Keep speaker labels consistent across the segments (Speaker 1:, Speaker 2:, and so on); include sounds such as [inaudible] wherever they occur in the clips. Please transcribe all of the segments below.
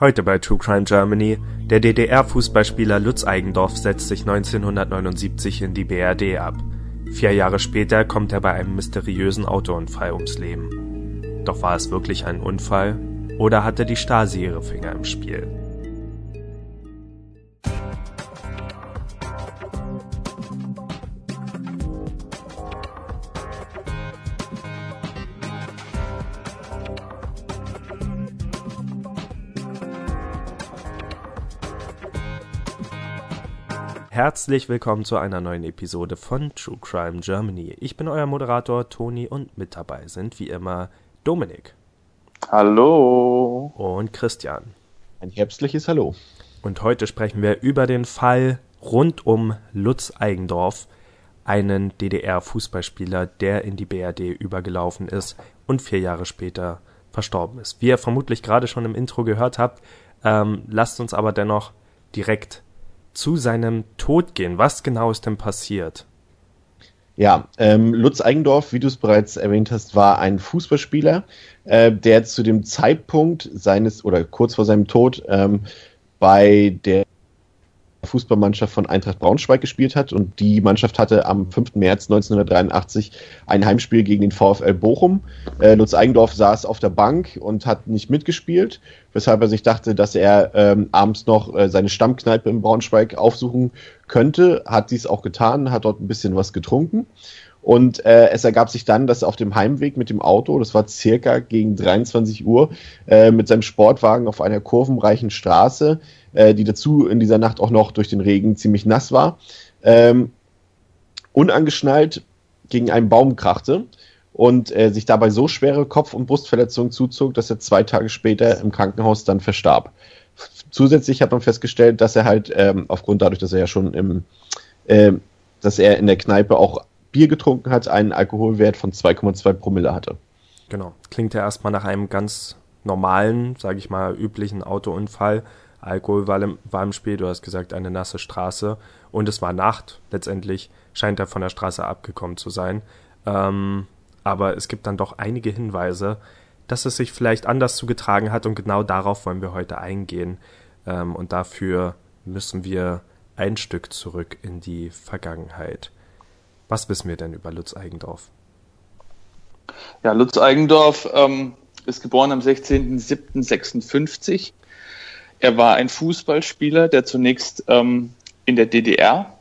Speaker 1: Heute bei True Crime Germany. Der DDR-Fußballspieler Lutz Eigendorf setzt sich 1979 in die BRD ab. Vier Jahre später kommt er bei einem mysteriösen Autounfall ums Leben. Doch war es wirklich ein Unfall? Oder hatte die Stasi ihre Finger im Spiel? Herzlich willkommen zu einer neuen Episode von True Crime Germany. Ich bin euer Moderator Toni und mit dabei sind wie immer Dominik.
Speaker 2: Hallo.
Speaker 1: Und Christian.
Speaker 3: Ein herbstliches Hallo.
Speaker 1: Und heute sprechen wir über den Fall rund um Lutz Eigendorf, einen DDR-Fußballspieler, der in die BRD übergelaufen ist und vier Jahre später verstorben ist. Wie ihr vermutlich gerade schon im Intro gehört habt, ähm, lasst uns aber dennoch direkt zu seinem Tod gehen. Was genau ist denn passiert?
Speaker 3: Ja, ähm, Lutz Eigendorf, wie du es bereits erwähnt hast, war ein Fußballspieler, äh, der zu dem Zeitpunkt seines oder kurz vor seinem Tod ähm, bei der Fußballmannschaft von Eintracht Braunschweig gespielt hat und die Mannschaft hatte am 5. März 1983 ein Heimspiel gegen den VfL Bochum. Äh, Lutz Eigendorf saß auf der Bank und hat nicht mitgespielt, weshalb er sich dachte, dass er ähm, abends noch äh, seine Stammkneipe in Braunschweig aufsuchen könnte, hat dies auch getan, hat dort ein bisschen was getrunken und äh, es ergab sich dann, dass er auf dem Heimweg mit dem Auto, das war circa gegen 23 Uhr, äh, mit seinem Sportwagen auf einer kurvenreichen Straße äh, die dazu in dieser Nacht auch noch durch den Regen ziemlich nass war, ähm, unangeschnallt gegen einen Baum krachte und äh, sich dabei so schwere Kopf- und Brustverletzungen zuzog, dass er zwei Tage später im Krankenhaus dann verstarb. Zusätzlich hat man festgestellt, dass er halt ähm, aufgrund dadurch, dass er ja schon im, äh, dass er in der Kneipe auch Bier getrunken hat, einen Alkoholwert von 2,2 Promille hatte.
Speaker 1: Genau. Klingt ja erstmal nach einem ganz normalen, sage ich mal, üblichen Autounfall. Alkohol war im, war im Spiel, du hast gesagt, eine nasse Straße und es war Nacht. Letztendlich scheint er von der Straße abgekommen zu sein. Ähm, aber es gibt dann doch einige Hinweise, dass es sich vielleicht anders zugetragen hat und genau darauf wollen wir heute eingehen. Ähm, und dafür müssen wir ein Stück zurück in die Vergangenheit. Was wissen wir denn über Lutz Eigendorf?
Speaker 2: Ja, Lutz Eigendorf ähm, ist geboren am 16.07.56 er war ein Fußballspieler, der zunächst ähm, in der DDR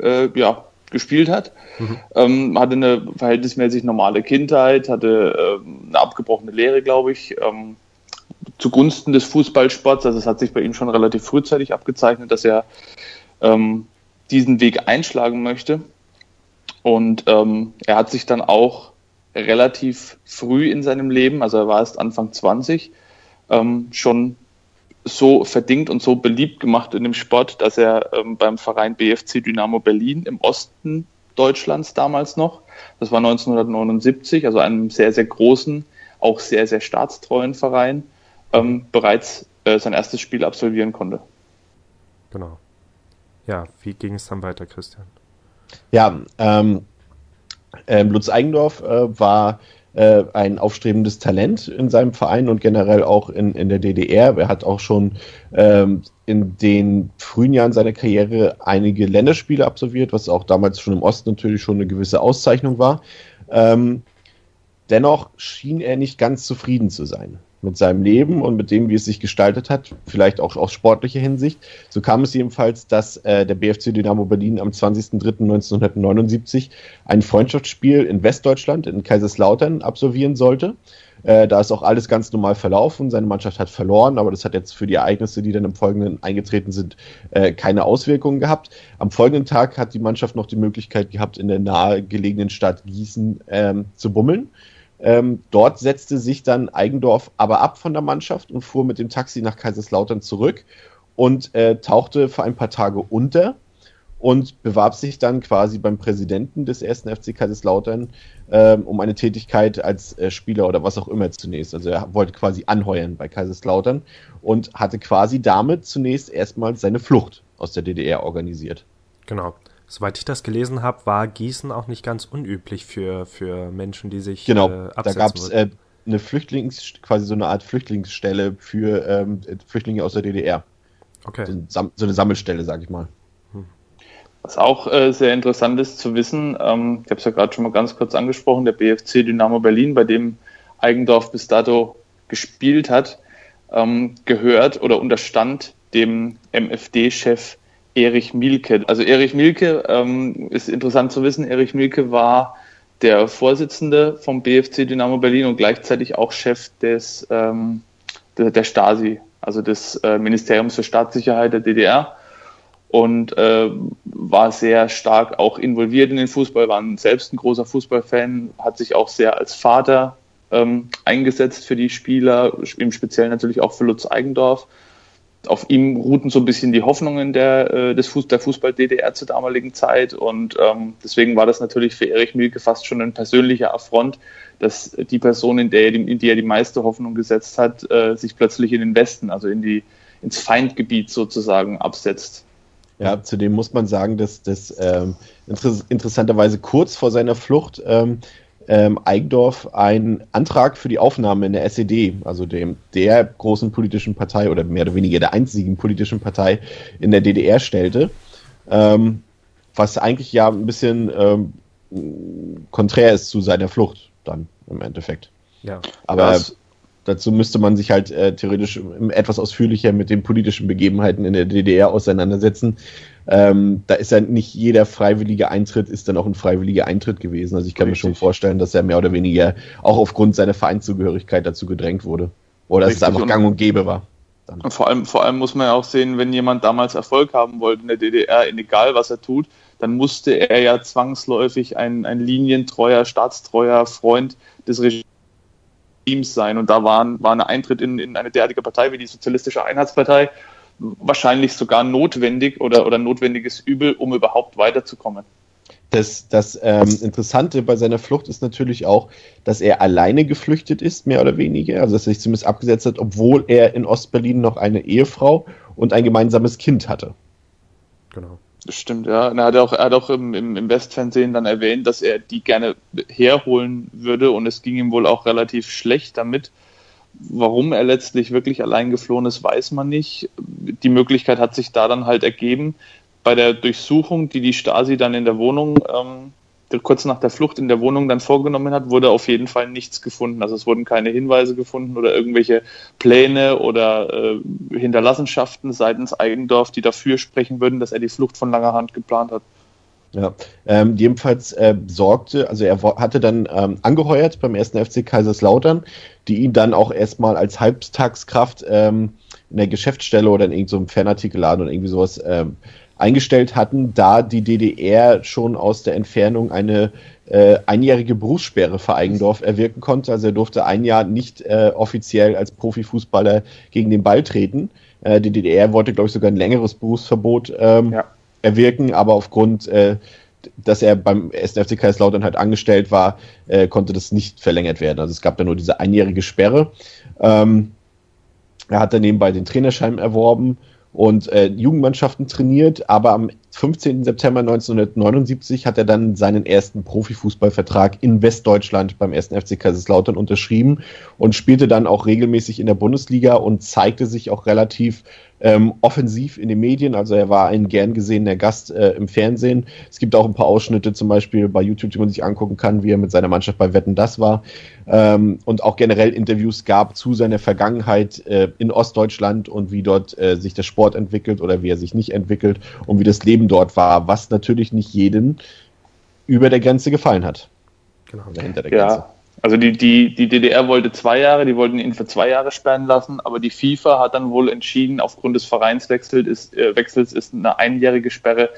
Speaker 2: äh, ja, gespielt hat, mhm. ähm, hatte eine verhältnismäßig normale Kindheit, hatte äh, eine abgebrochene Lehre, glaube ich, ähm, zugunsten des Fußballsports. Also es hat sich bei ihm schon relativ frühzeitig abgezeichnet, dass er ähm, diesen Weg einschlagen möchte. Und ähm, er hat sich dann auch relativ früh in seinem Leben, also er war erst Anfang 20, ähm, schon so verdingt und so beliebt gemacht in dem Sport, dass er ähm, beim Verein BFC Dynamo Berlin im Osten Deutschlands damals noch, das war 1979, also einem sehr, sehr großen, auch sehr, sehr staatstreuen Verein, ähm, bereits äh, sein erstes Spiel absolvieren konnte.
Speaker 1: Genau. Ja, wie ging es dann weiter, Christian?
Speaker 3: Ja, ähm, ähm, Lutz Eigendorf äh, war äh, ein aufstrebendes Talent in seinem Verein und generell auch in, in der DDR. Er hat auch schon ähm, in den frühen Jahren seiner Karriere einige Länderspiele absolviert, was auch damals schon im Osten natürlich schon eine gewisse Auszeichnung war. Ähm, dennoch schien er nicht ganz zufrieden zu sein mit seinem Leben und mit dem, wie es sich gestaltet hat, vielleicht auch aus sportlicher Hinsicht. So kam es jedenfalls, dass äh, der BFC Dynamo Berlin am 20.03.1979 ein Freundschaftsspiel in Westdeutschland, in Kaiserslautern, absolvieren sollte. Äh, da ist auch alles ganz normal verlaufen. Seine Mannschaft hat verloren, aber das hat jetzt für die Ereignisse, die dann im Folgenden eingetreten sind, äh, keine Auswirkungen gehabt. Am folgenden Tag hat die Mannschaft noch die Möglichkeit gehabt, in der nahegelegenen Stadt Gießen ähm, zu bummeln. Ähm, dort setzte sich dann Eigendorf aber ab von der Mannschaft und fuhr mit dem Taxi nach Kaiserslautern zurück und äh, tauchte für ein paar Tage unter und bewarb sich dann quasi beim Präsidenten des ersten FC Kaiserslautern äh, um eine Tätigkeit als äh, Spieler oder was auch immer zunächst. Also er wollte quasi anheuern bei Kaiserslautern und hatte quasi damit zunächst erstmal seine Flucht aus der DDR organisiert.
Speaker 1: Genau. Soweit ich das gelesen habe, war Gießen auch nicht ganz unüblich für, für Menschen, die sich
Speaker 3: genau, äh, da gab's, äh, eine Flüchtlings, quasi so eine Art Flüchtlingsstelle für ähm, Flüchtlinge aus der DDR. Okay. So, so eine Sammelstelle, sag ich mal.
Speaker 2: Was auch äh, sehr interessant ist zu wissen, ähm, ich habe es ja gerade schon mal ganz kurz angesprochen, der BFC Dynamo Berlin, bei dem Eigendorf bis dato gespielt hat, ähm, gehört oder unterstand dem MFD-Chef Erich Mielke. Also Erich Mielke ähm, ist interessant zu wissen, Erich Mielke war der Vorsitzende vom BFC Dynamo Berlin und gleichzeitig auch Chef des ähm, der, der Stasi, also des äh, Ministeriums für Staatssicherheit der DDR und äh, war sehr stark auch involviert in den Fußball, war selbst ein großer Fußballfan, hat sich auch sehr als Vater ähm, eingesetzt für die Spieler, im Speziellen natürlich auch für Lutz Eigendorf. Auf ihm ruhten so ein bisschen die Hoffnungen der, äh, des der Fußball-DDR zur damaligen Zeit und ähm, deswegen war das natürlich für Erich Mielke fast schon ein persönlicher Affront, dass die Person, in, der, in die er die meiste Hoffnung gesetzt hat, äh, sich plötzlich in den Westen, also in die, ins Feindgebiet sozusagen absetzt.
Speaker 3: Ja, zudem muss man sagen, dass das ähm, inter interessanterweise kurz vor seiner Flucht ähm, ähm, Eigendorf einen Antrag für die Aufnahme in der SED, also dem der großen politischen Partei oder mehr oder weniger der einzigen politischen Partei in der DDR stellte, ähm, was eigentlich ja ein bisschen ähm, konträr ist zu seiner Flucht dann im Endeffekt. Ja. Aber das dazu müsste man sich halt äh, theoretisch etwas ausführlicher mit den politischen Begebenheiten in der DDR auseinandersetzen. Ähm, da ist ja nicht jeder freiwillige Eintritt ist dann auch ein freiwilliger Eintritt gewesen. Also ich kann Richtig. mir schon vorstellen, dass er mehr oder weniger auch aufgrund seiner Vereinszugehörigkeit dazu gedrängt wurde. Oder dass es einfach gang und gäbe war.
Speaker 2: Dann. Und vor allem, vor allem muss man ja auch sehen, wenn jemand damals Erfolg haben wollte in der DDR, egal was er tut, dann musste er ja zwangsläufig ein, ein linientreuer, staatstreuer Freund des Regimes Teams sein. Und da waren, war ein Eintritt in, in eine derartige Partei wie die Sozialistische Einheitspartei wahrscheinlich sogar notwendig oder, oder notwendiges Übel, um überhaupt weiterzukommen.
Speaker 3: Das, das ähm, Interessante bei seiner Flucht ist natürlich auch, dass er alleine geflüchtet ist, mehr oder weniger. Also dass er sich zumindest abgesetzt hat, obwohl er in Ostberlin noch eine Ehefrau und ein gemeinsames Kind hatte.
Speaker 2: Genau. Das stimmt, ja. Und er hat auch, er hat auch im, im, im Westfernsehen dann erwähnt, dass er die gerne herholen würde und es ging ihm wohl auch relativ schlecht damit. Warum er letztlich wirklich allein geflohen ist, weiß man nicht. Die Möglichkeit hat sich da dann halt ergeben. Bei der Durchsuchung, die die Stasi dann in der Wohnung ähm, kurz nach der Flucht in der Wohnung dann vorgenommen hat, wurde auf jeden Fall nichts gefunden. Also es wurden keine Hinweise gefunden oder irgendwelche Pläne oder äh, Hinterlassenschaften seitens Eigendorf, die dafür sprechen würden, dass er die Flucht von langer Hand geplant hat.
Speaker 3: Ja, ähm, jedenfalls äh, sorgte, also er hatte dann ähm, angeheuert beim ersten FC Kaiserslautern, die ihn dann auch erstmal als Halbtagskraft ähm, in der Geschäftsstelle oder in irgendeinem so Fanartikelladen oder irgendwie sowas ähm, eingestellt hatten, da die DDR schon aus der Entfernung eine äh, einjährige Berufssperre für Eigendorf erwirken konnte. Also er durfte ein Jahr nicht äh, offiziell als Profifußballer gegen den Ball treten. Äh, die DDR wollte, glaube ich, sogar ein längeres Berufsverbot ähm, ja. erwirken, aber aufgrund äh, dass er beim SFC Kaiserslautern halt angestellt war, äh, konnte das nicht verlängert werden. Also es gab da nur diese einjährige Sperre. Ähm, er hat dann nebenbei den Trainerschein erworben und äh, Jugendmannschaften trainiert, aber am 15. September 1979 hat er dann seinen ersten Profifußballvertrag in Westdeutschland beim 1. FC Kaiserslautern unterschrieben und spielte dann auch regelmäßig in der Bundesliga und zeigte sich auch relativ ähm, offensiv in den Medien. Also er war ein gern gesehener Gast äh, im Fernsehen. Es gibt auch ein paar Ausschnitte zum Beispiel bei YouTube, die man sich angucken kann, wie er mit seiner Mannschaft bei Wetten das war. Ähm, und auch generell Interviews gab zu seiner Vergangenheit äh, in Ostdeutschland und wie dort äh, sich der Sport entwickelt oder wie er sich nicht entwickelt und wie das Leben dort war, was natürlich nicht jedem über der Grenze gefallen hat.
Speaker 2: Genau. Hinter der Grenze. Ja. Also die, die, die DDR wollte zwei Jahre, die wollten ihn für zwei Jahre sperren lassen, aber die FIFA hat dann wohl entschieden, aufgrund des Vereinswechsels ist, äh, Wechsels ist eine einjährige Sperre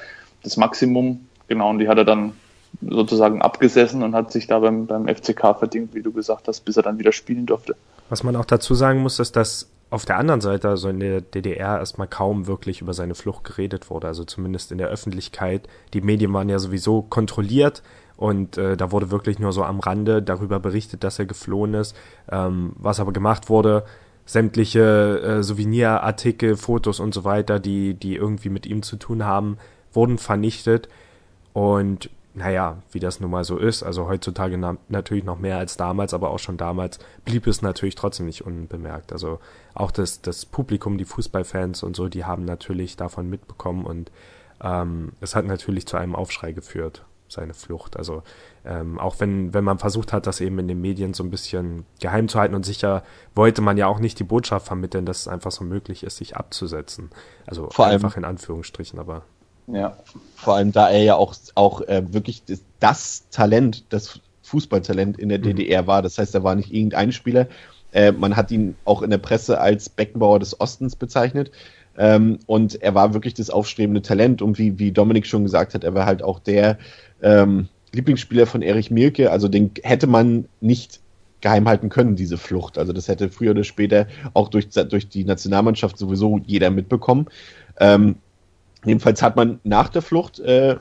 Speaker 2: das Maximum. Genau, und die hat er dann sozusagen abgesessen und hat sich da beim, beim FCK verdient, wie du gesagt hast, bis er dann wieder spielen durfte.
Speaker 1: Was man auch dazu sagen muss, ist, dass auf der anderen Seite, also in der DDR, erstmal kaum wirklich über seine Flucht geredet wurde, also zumindest in der Öffentlichkeit. Die Medien waren ja sowieso kontrolliert und äh, da wurde wirklich nur so am Rande darüber berichtet, dass er geflohen ist. Ähm, was aber gemacht wurde, sämtliche äh, Souvenirartikel, Fotos und so weiter, die, die irgendwie mit ihm zu tun haben, wurden vernichtet. Und naja, wie das nun mal so ist. Also heutzutage na natürlich noch mehr als damals, aber auch schon damals blieb es natürlich trotzdem nicht unbemerkt. Also auch das, das Publikum, die Fußballfans und so, die haben natürlich davon mitbekommen und ähm, es hat natürlich zu einem Aufschrei geführt, seine Flucht. Also ähm, auch wenn, wenn man versucht hat, das eben in den Medien so ein bisschen geheim zu halten und sicher wollte man ja auch nicht die Botschaft vermitteln, dass es einfach so möglich ist, sich abzusetzen. Also Vor einfach in Anführungsstrichen, aber
Speaker 3: ja. Vor allem, da er ja auch, auch äh, wirklich das, das, Talent, das Fußballtalent in der mhm. DDR war. Das heißt, er war nicht irgendein Spieler. Äh, man hat ihn auch in der Presse als Beckenbauer des Ostens bezeichnet. Ähm, und er war wirklich das aufstrebende Talent. Und wie, wie Dominik schon gesagt hat, er war halt auch der ähm, Lieblingsspieler von Erich Mielke. Also den hätte man nicht geheim halten können, diese Flucht. Also das hätte früher oder später auch durch, durch die Nationalmannschaft sowieso jeder mitbekommen. Ähm, Jedenfalls hat man nach der Flucht äh,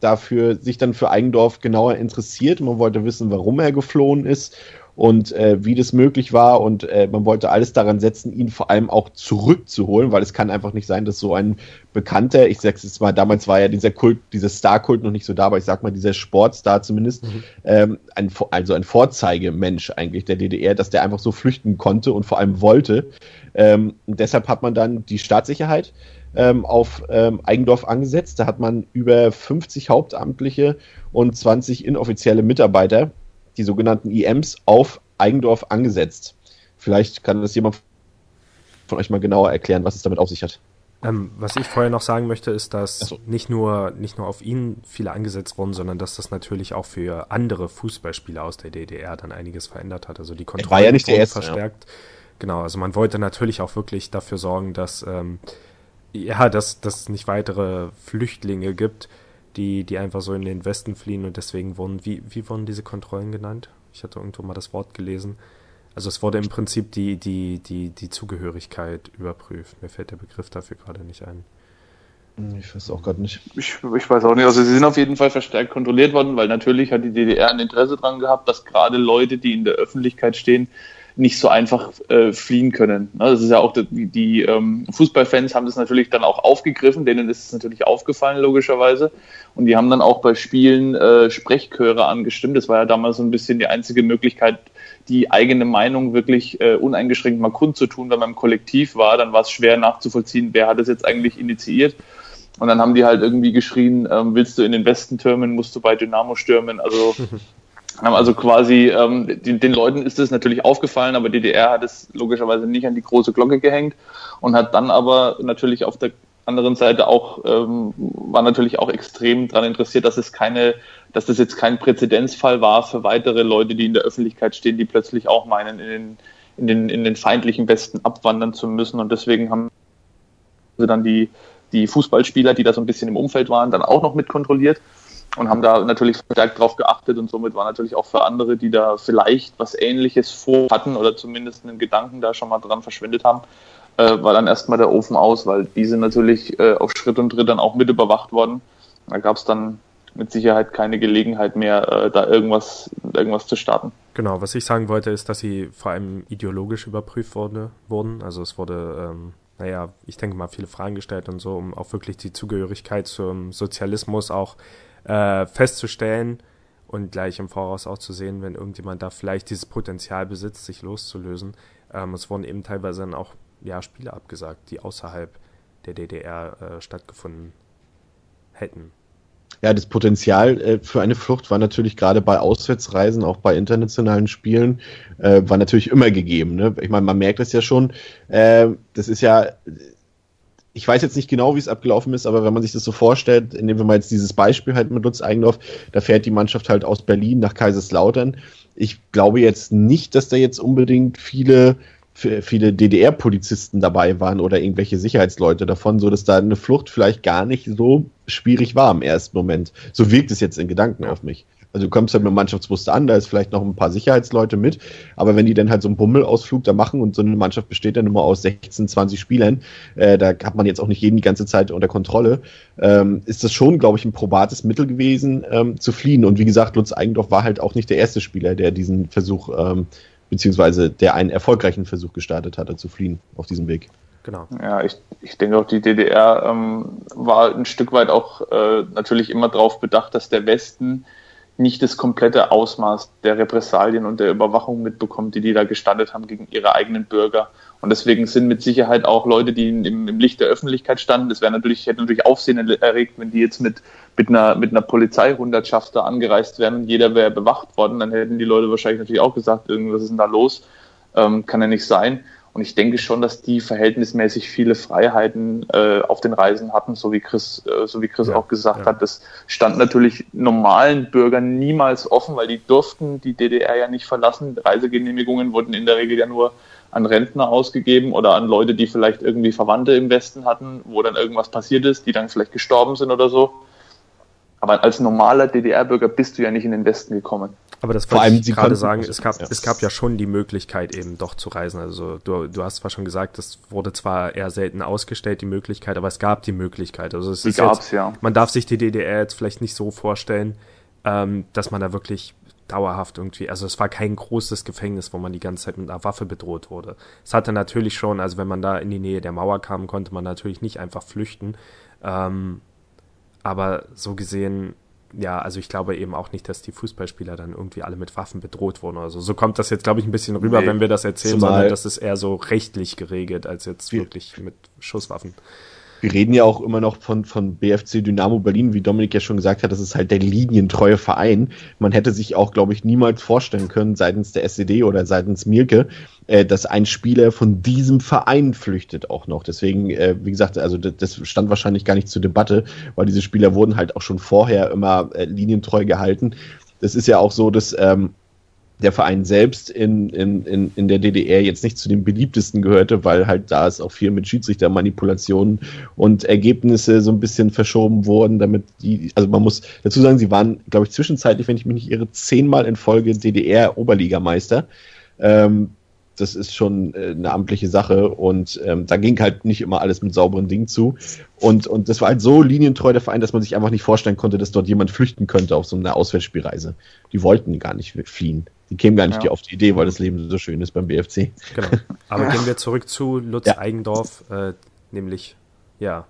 Speaker 3: dafür sich dann für Eigendorf genauer interessiert. Man wollte wissen, warum er geflohen ist und äh, wie das möglich war und äh, man wollte alles daran setzen, ihn vor allem auch zurückzuholen, weil es kann einfach nicht sein, dass so ein bekannter, ich sag's jetzt mal, damals war ja dieser Kult, dieser Star-Kult noch nicht so da, aber ich sag mal, dieser Sportstar zumindest, mhm. ähm, ein, also ein Vorzeigemensch eigentlich der DDR, dass der einfach so flüchten konnte und vor allem wollte. Ähm, deshalb hat man dann die Staatssicherheit ähm, auf ähm, Eigendorf angesetzt. Da hat man über 50 Hauptamtliche und 20 inoffizielle Mitarbeiter, die sogenannten IMs, auf Eigendorf angesetzt. Vielleicht kann das jemand von euch mal genauer erklären, was es damit auf sich hat.
Speaker 1: Ähm, was ich vorher noch sagen möchte, ist, dass so. nicht nur nicht nur auf ihn viele angesetzt wurden, sondern dass das natürlich auch für andere Fußballspieler aus der DDR dann einiges verändert hat. Also die Kontrolle
Speaker 3: war ja nicht der erste,
Speaker 1: verstärkt. Ja. Genau, also man wollte natürlich auch wirklich dafür sorgen, dass ähm, ja, dass dass nicht weitere Flüchtlinge gibt, die die einfach so in den Westen fliehen und deswegen wurden wie wie wurden diese Kontrollen genannt? Ich hatte irgendwo mal das Wort gelesen. Also es wurde im Prinzip die die die die Zugehörigkeit überprüft. Mir fällt der Begriff dafür gerade nicht ein.
Speaker 3: Ich weiß auch gerade nicht.
Speaker 2: Ich, ich, weiß auch nicht. Also sie sind auf jeden Fall verstärkt kontrolliert worden, weil natürlich hat die DDR ein Interesse daran gehabt, dass gerade Leute, die in der Öffentlichkeit stehen, nicht so einfach äh, fliehen können. Ne, das ist ja auch die, die ähm, Fußballfans haben das natürlich dann auch aufgegriffen, denen ist es natürlich aufgefallen logischerweise und die haben dann auch bei Spielen äh, Sprechchöre angestimmt. Das war ja damals so ein bisschen die einzige Möglichkeit, die eigene Meinung wirklich äh, uneingeschränkt mal kundzutun, wenn man im Kollektiv war, dann war es schwer nachzuvollziehen, wer hat es jetzt eigentlich initiiert. Und dann haben die halt irgendwie geschrien, ähm, willst du in den Westen türmen, musst du bei Dynamo stürmen. Also [laughs] Also quasi, ähm, die, den Leuten ist es natürlich aufgefallen, aber DDR hat es logischerweise nicht an die große Glocke gehängt und hat dann aber natürlich auf der anderen Seite auch, ähm, war natürlich auch extrem daran interessiert, dass es keine, dass das jetzt kein Präzedenzfall war für weitere Leute, die in der Öffentlichkeit stehen, die plötzlich auch meinen, in den, in den, in den feindlichen Westen abwandern zu müssen. Und deswegen haben sie dann die, die Fußballspieler, die da so ein bisschen im Umfeld waren, dann auch noch mit kontrolliert und haben da natürlich verstärkt drauf geachtet und somit war natürlich auch für andere, die da vielleicht was ähnliches vor hatten oder zumindest einen Gedanken da schon mal dran verschwendet haben, äh, war dann erstmal der Ofen aus, weil die sind natürlich äh, auf Schritt und Tritt dann auch mit überwacht worden. Da gab es dann mit Sicherheit keine Gelegenheit mehr, äh, da irgendwas, irgendwas zu starten.
Speaker 1: Genau, was ich sagen wollte, ist, dass sie vor allem ideologisch überprüft wurde, wurden. Also es wurde, ähm, naja, ich denke mal, viele Fragen gestellt und so, um auch wirklich die Zugehörigkeit zum Sozialismus auch äh, festzustellen und gleich im Voraus auch zu sehen, wenn irgendjemand da vielleicht dieses Potenzial besitzt, sich loszulösen. Ähm, es wurden eben teilweise dann auch ja, Spiele abgesagt, die außerhalb der DDR äh, stattgefunden hätten.
Speaker 3: Ja, das Potenzial äh, für eine Flucht war natürlich gerade bei Auswärtsreisen, auch bei internationalen Spielen, äh, war natürlich immer gegeben. Ne? Ich meine, man merkt das ja schon. Äh, das ist ja ich weiß jetzt nicht genau, wie es abgelaufen ist, aber wenn man sich das so vorstellt, indem wir mal jetzt dieses Beispiel halt mit Lutz Eigendorf, da fährt die Mannschaft halt aus Berlin nach Kaiserslautern. Ich glaube jetzt nicht, dass da jetzt unbedingt viele viele DDR-Polizisten dabei waren oder irgendwelche Sicherheitsleute davon, so dass da eine Flucht vielleicht gar nicht so schwierig war im ersten Moment. So wirkt es jetzt in Gedanken auf mich. Also du kommst halt mit dem Mannschaftsbus an, da ist vielleicht noch ein paar Sicherheitsleute mit, aber wenn die dann halt so einen Bummelausflug da machen und so eine Mannschaft besteht dann immer aus 16, 20 Spielern, äh, da hat man jetzt auch nicht jeden die ganze Zeit unter Kontrolle, ähm, ist das schon, glaube ich, ein probates Mittel gewesen, ähm, zu fliehen. Und wie gesagt, Lutz Eigendorf war halt auch nicht der erste Spieler, der diesen Versuch, ähm, beziehungsweise der einen erfolgreichen Versuch gestartet hatte, zu fliehen auf diesem Weg.
Speaker 2: Genau. Ja, ich, ich denke auch, die DDR ähm, war ein Stück weit auch äh, natürlich immer darauf bedacht, dass der Westen nicht das komplette Ausmaß der Repressalien und der Überwachung mitbekommt, die die da gestattet haben gegen ihre eigenen Bürger. Und deswegen sind mit Sicherheit auch Leute, die im, im Licht der Öffentlichkeit standen, das wäre natürlich, hätte natürlich Aufsehen erregt, wenn die jetzt mit, mit einer, mit einer Polizeihundertschaft da angereist wären und jeder wäre bewacht worden, dann hätten die Leute wahrscheinlich natürlich auch gesagt, irgendwas ist denn da los, ähm, kann ja nicht sein. Und ich denke schon, dass die verhältnismäßig viele Freiheiten äh, auf den Reisen hatten, so wie Chris, äh, so wie Chris ja, auch gesagt ja. hat. Das stand natürlich normalen Bürgern niemals offen, weil die durften die DDR ja nicht verlassen. Reisegenehmigungen wurden in der Regel ja nur an Rentner ausgegeben oder an Leute, die vielleicht irgendwie Verwandte im Westen hatten, wo dann irgendwas passiert ist, die dann vielleicht gestorben sind oder so. Aber als normaler DDR-Bürger bist du ja nicht in den Westen gekommen.
Speaker 1: Aber das wollte ich gerade sagen, es gab, ja. es gab ja schon die Möglichkeit eben doch zu reisen. Also du, du hast zwar schon gesagt, das wurde zwar eher selten ausgestellt, die Möglichkeit, aber es gab die Möglichkeit. Also es die ist gab's, jetzt, ja. man darf sich die DDR jetzt vielleicht nicht so vorstellen, ähm, dass man da wirklich dauerhaft irgendwie, also es war kein großes Gefängnis, wo man die ganze Zeit mit einer Waffe bedroht wurde. Es hatte natürlich schon, also wenn man da in die Nähe der Mauer kam, konnte man natürlich nicht einfach flüchten. Ähm, aber so gesehen ja, also ich glaube eben auch nicht, dass die Fußballspieler dann irgendwie alle mit Waffen bedroht wurden oder so. So kommt das jetzt, glaube ich, ein bisschen rüber, nee, wenn wir das erzählen, sondern das ist eher so rechtlich geregelt, als jetzt wirklich mit Schusswaffen
Speaker 3: wir reden ja auch immer noch von, von BFC Dynamo Berlin, wie Dominik ja schon gesagt hat, das ist halt der linientreue Verein. Man hätte sich auch, glaube ich, niemals vorstellen können, seitens der SED oder seitens Mirke, äh, dass ein Spieler von diesem Verein flüchtet auch noch. Deswegen, äh, wie gesagt, also das, das, stand wahrscheinlich gar nicht zur Debatte, weil diese Spieler wurden halt auch schon vorher immer äh, linientreu gehalten. Das ist ja auch so, dass ähm, der Verein selbst in, in, in, in der DDR jetzt nicht zu den beliebtesten gehörte, weil halt da ist auch viel mit Schiedsrichtermanipulationen und Ergebnisse so ein bisschen verschoben wurden, damit die, also man muss dazu sagen, sie waren, glaube ich, zwischenzeitlich, wenn ich mich nicht irre, zehnmal in Folge DDR-Oberligameister. Ähm, das ist schon äh, eine amtliche Sache und ähm, da ging halt nicht immer alles mit sauberen Dingen zu. Und, und das war halt so linientreu der Verein, dass man sich einfach nicht vorstellen konnte, dass dort jemand flüchten könnte auf so einer Auswärtsspielreise. Die wollten gar nicht fliehen. Die kämen gar nicht ja. auf die Idee, weil das Leben so schön ist beim BFC.
Speaker 1: Genau. [laughs] Aber gehen wir zurück zu Lutz ja. Eigendorf, äh, nämlich, ja,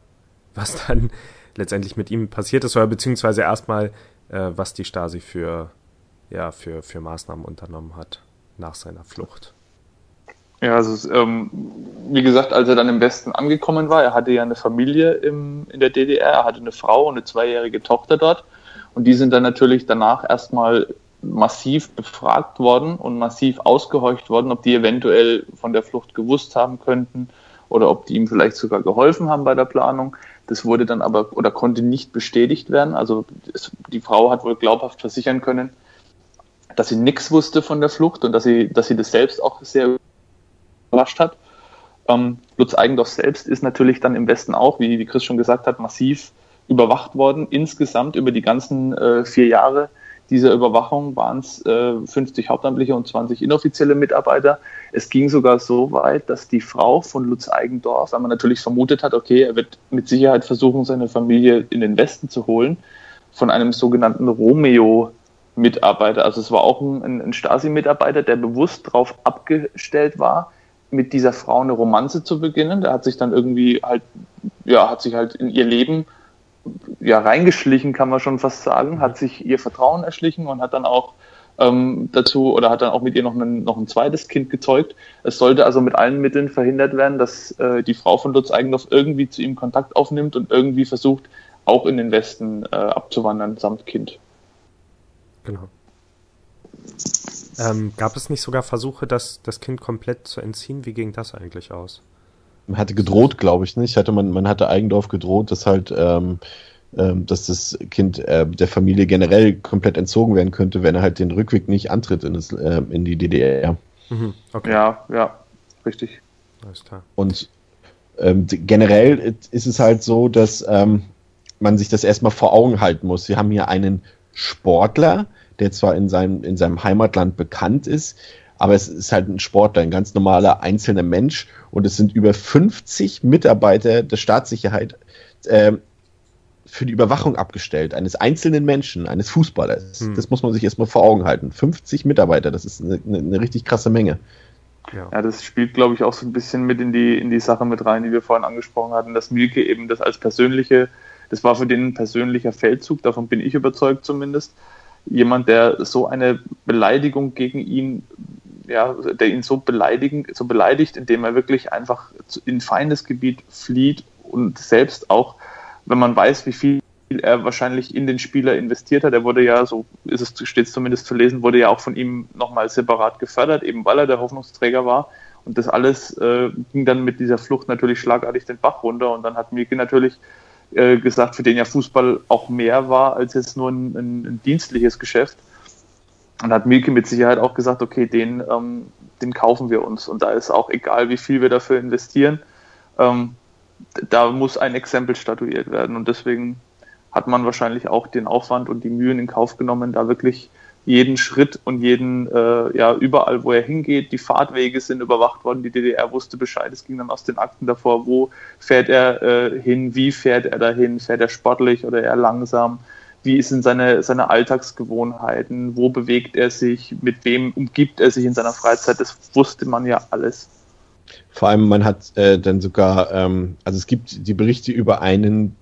Speaker 1: was dann [laughs] letztendlich mit ihm passiert ist, oder beziehungsweise erstmal, äh, was die Stasi für, ja, für, für Maßnahmen unternommen hat nach seiner Flucht.
Speaker 2: Ja, also ähm, wie gesagt, als er dann im Westen angekommen war, er hatte ja eine Familie im, in der DDR, er hatte eine Frau und eine zweijährige Tochter dort und die sind dann natürlich danach erstmal massiv befragt worden und massiv ausgehorcht worden, ob die eventuell von der Flucht gewusst haben könnten oder ob die ihm vielleicht sogar geholfen haben bei der Planung. Das wurde dann aber oder konnte nicht bestätigt werden. Also es, die Frau hat wohl glaubhaft versichern können, dass sie nichts wusste von der Flucht und dass sie, dass sie das selbst auch sehr überrascht hat. Ähm, Lutz Eigendorf selbst ist natürlich dann im Westen auch, wie, wie Chris schon gesagt hat, massiv überwacht worden. Insgesamt über die ganzen äh, vier Jahre dieser Überwachung waren es äh, 50 hauptamtliche und 20 inoffizielle Mitarbeiter. Es ging sogar so weit, dass die Frau von Lutz Eigendorf, weil man natürlich vermutet hat, okay, er wird mit Sicherheit versuchen, seine Familie in den Westen zu holen, von einem sogenannten Romeo-Mitarbeiter, also es war auch ein, ein Stasi-Mitarbeiter, der bewusst darauf abgestellt war, mit dieser Frau eine Romanze zu beginnen. Der hat sich dann irgendwie halt, ja, hat sich halt in ihr Leben ja reingeschlichen, kann man schon fast sagen, hat sich ihr Vertrauen erschlichen und hat dann auch ähm, dazu oder hat dann auch mit ihr noch ein, noch ein zweites Kind gezeugt. Es sollte also mit allen Mitteln verhindert werden, dass äh, die Frau von Lutz Eigendorf irgendwie zu ihm Kontakt aufnimmt und irgendwie versucht, auch in den Westen äh, abzuwandern samt Kind.
Speaker 1: Genau. Ähm, gab es nicht sogar Versuche, das, das Kind komplett zu entziehen? Wie ging das eigentlich aus?
Speaker 3: Man hatte gedroht, glaube ich nicht. Hatte man, man hatte Eigendorf gedroht, dass halt, ähm, ähm, dass das Kind äh, der Familie generell komplett entzogen werden könnte, wenn er halt den Rückweg nicht antritt in, das, äh, in die DDR.
Speaker 2: Mhm, okay. Ja, ja, richtig.
Speaker 3: Alles klar. Und ähm, generell ist es halt so, dass ähm, man sich das erstmal vor Augen halten muss. Sie haben hier einen Sportler, der zwar in seinem, in seinem Heimatland bekannt ist, aber es ist halt ein Sportler, ein ganz normaler einzelner Mensch und es sind über 50 Mitarbeiter der Staatssicherheit äh, für die Überwachung abgestellt, eines einzelnen Menschen, eines Fußballers. Hm. Das muss man sich erstmal vor Augen halten. 50 Mitarbeiter, das ist eine, eine, eine richtig krasse Menge.
Speaker 2: Ja. ja. das spielt, glaube ich, auch so ein bisschen mit in die, in die Sache mit rein, die wir vorhin angesprochen hatten, dass Milke eben das als persönliche, das war für den ein persönlicher Feldzug, davon bin ich überzeugt zumindest. Jemand, der so eine Beleidigung gegen ihn, ja, der ihn so beleidigen, so beleidigt, indem er wirklich einfach in Feindesgebiet flieht und selbst auch, wenn man weiß, wie viel er wahrscheinlich in den Spieler investiert hat. Er wurde ja, so ist es steht zumindest zu lesen, wurde ja auch von ihm nochmal separat gefördert, eben weil er der Hoffnungsträger war. Und das alles äh, ging dann mit dieser Flucht natürlich schlagartig den Bach runter. Und dann hat Mieke natürlich äh, gesagt, für den ja Fußball auch mehr war als jetzt nur ein, ein, ein dienstliches Geschäft. Und hat Milke mit Sicherheit auch gesagt, okay, den, ähm, den kaufen wir uns. Und da ist auch egal, wie viel wir dafür investieren. Ähm, da muss ein Exempel statuiert werden. Und deswegen hat man wahrscheinlich auch den Aufwand und die Mühen in Kauf genommen, da wirklich jeden Schritt und jeden, äh, ja, überall, wo er hingeht, die Fahrtwege sind überwacht worden, die DDR wusste Bescheid, es ging dann aus den Akten davor, wo fährt er äh, hin, wie fährt er dahin, fährt er sportlich oder eher langsam, wie sind seine, seine Alltagsgewohnheiten, wo bewegt er sich, mit wem umgibt er sich in seiner Freizeit, das wusste man ja alles.
Speaker 3: Vor allem, man hat äh, dann sogar, ähm, also es gibt die Berichte über einen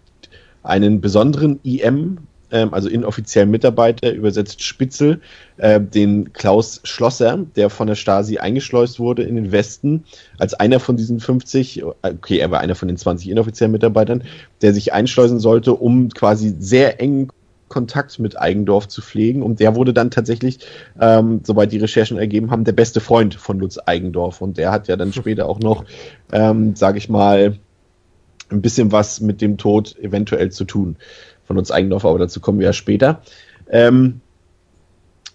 Speaker 3: einen besonderen IM, ähm, also inoffiziellen Mitarbeiter, übersetzt Spitzel, äh, den Klaus Schlosser, der von der Stasi eingeschleust wurde in den Westen, als einer von diesen 50, okay, er war einer von den 20 inoffiziellen Mitarbeitern, der sich einschleusen sollte, um quasi sehr engen Kontakt mit Eigendorf zu pflegen. Und der wurde dann tatsächlich, ähm, soweit die Recherchen ergeben haben, der beste Freund von Lutz Eigendorf. Und der hat ja dann später auch noch, ähm, sage ich mal, ein bisschen was mit dem Tod eventuell zu tun von uns Eigendorf, aber dazu kommen wir ja später. Ähm,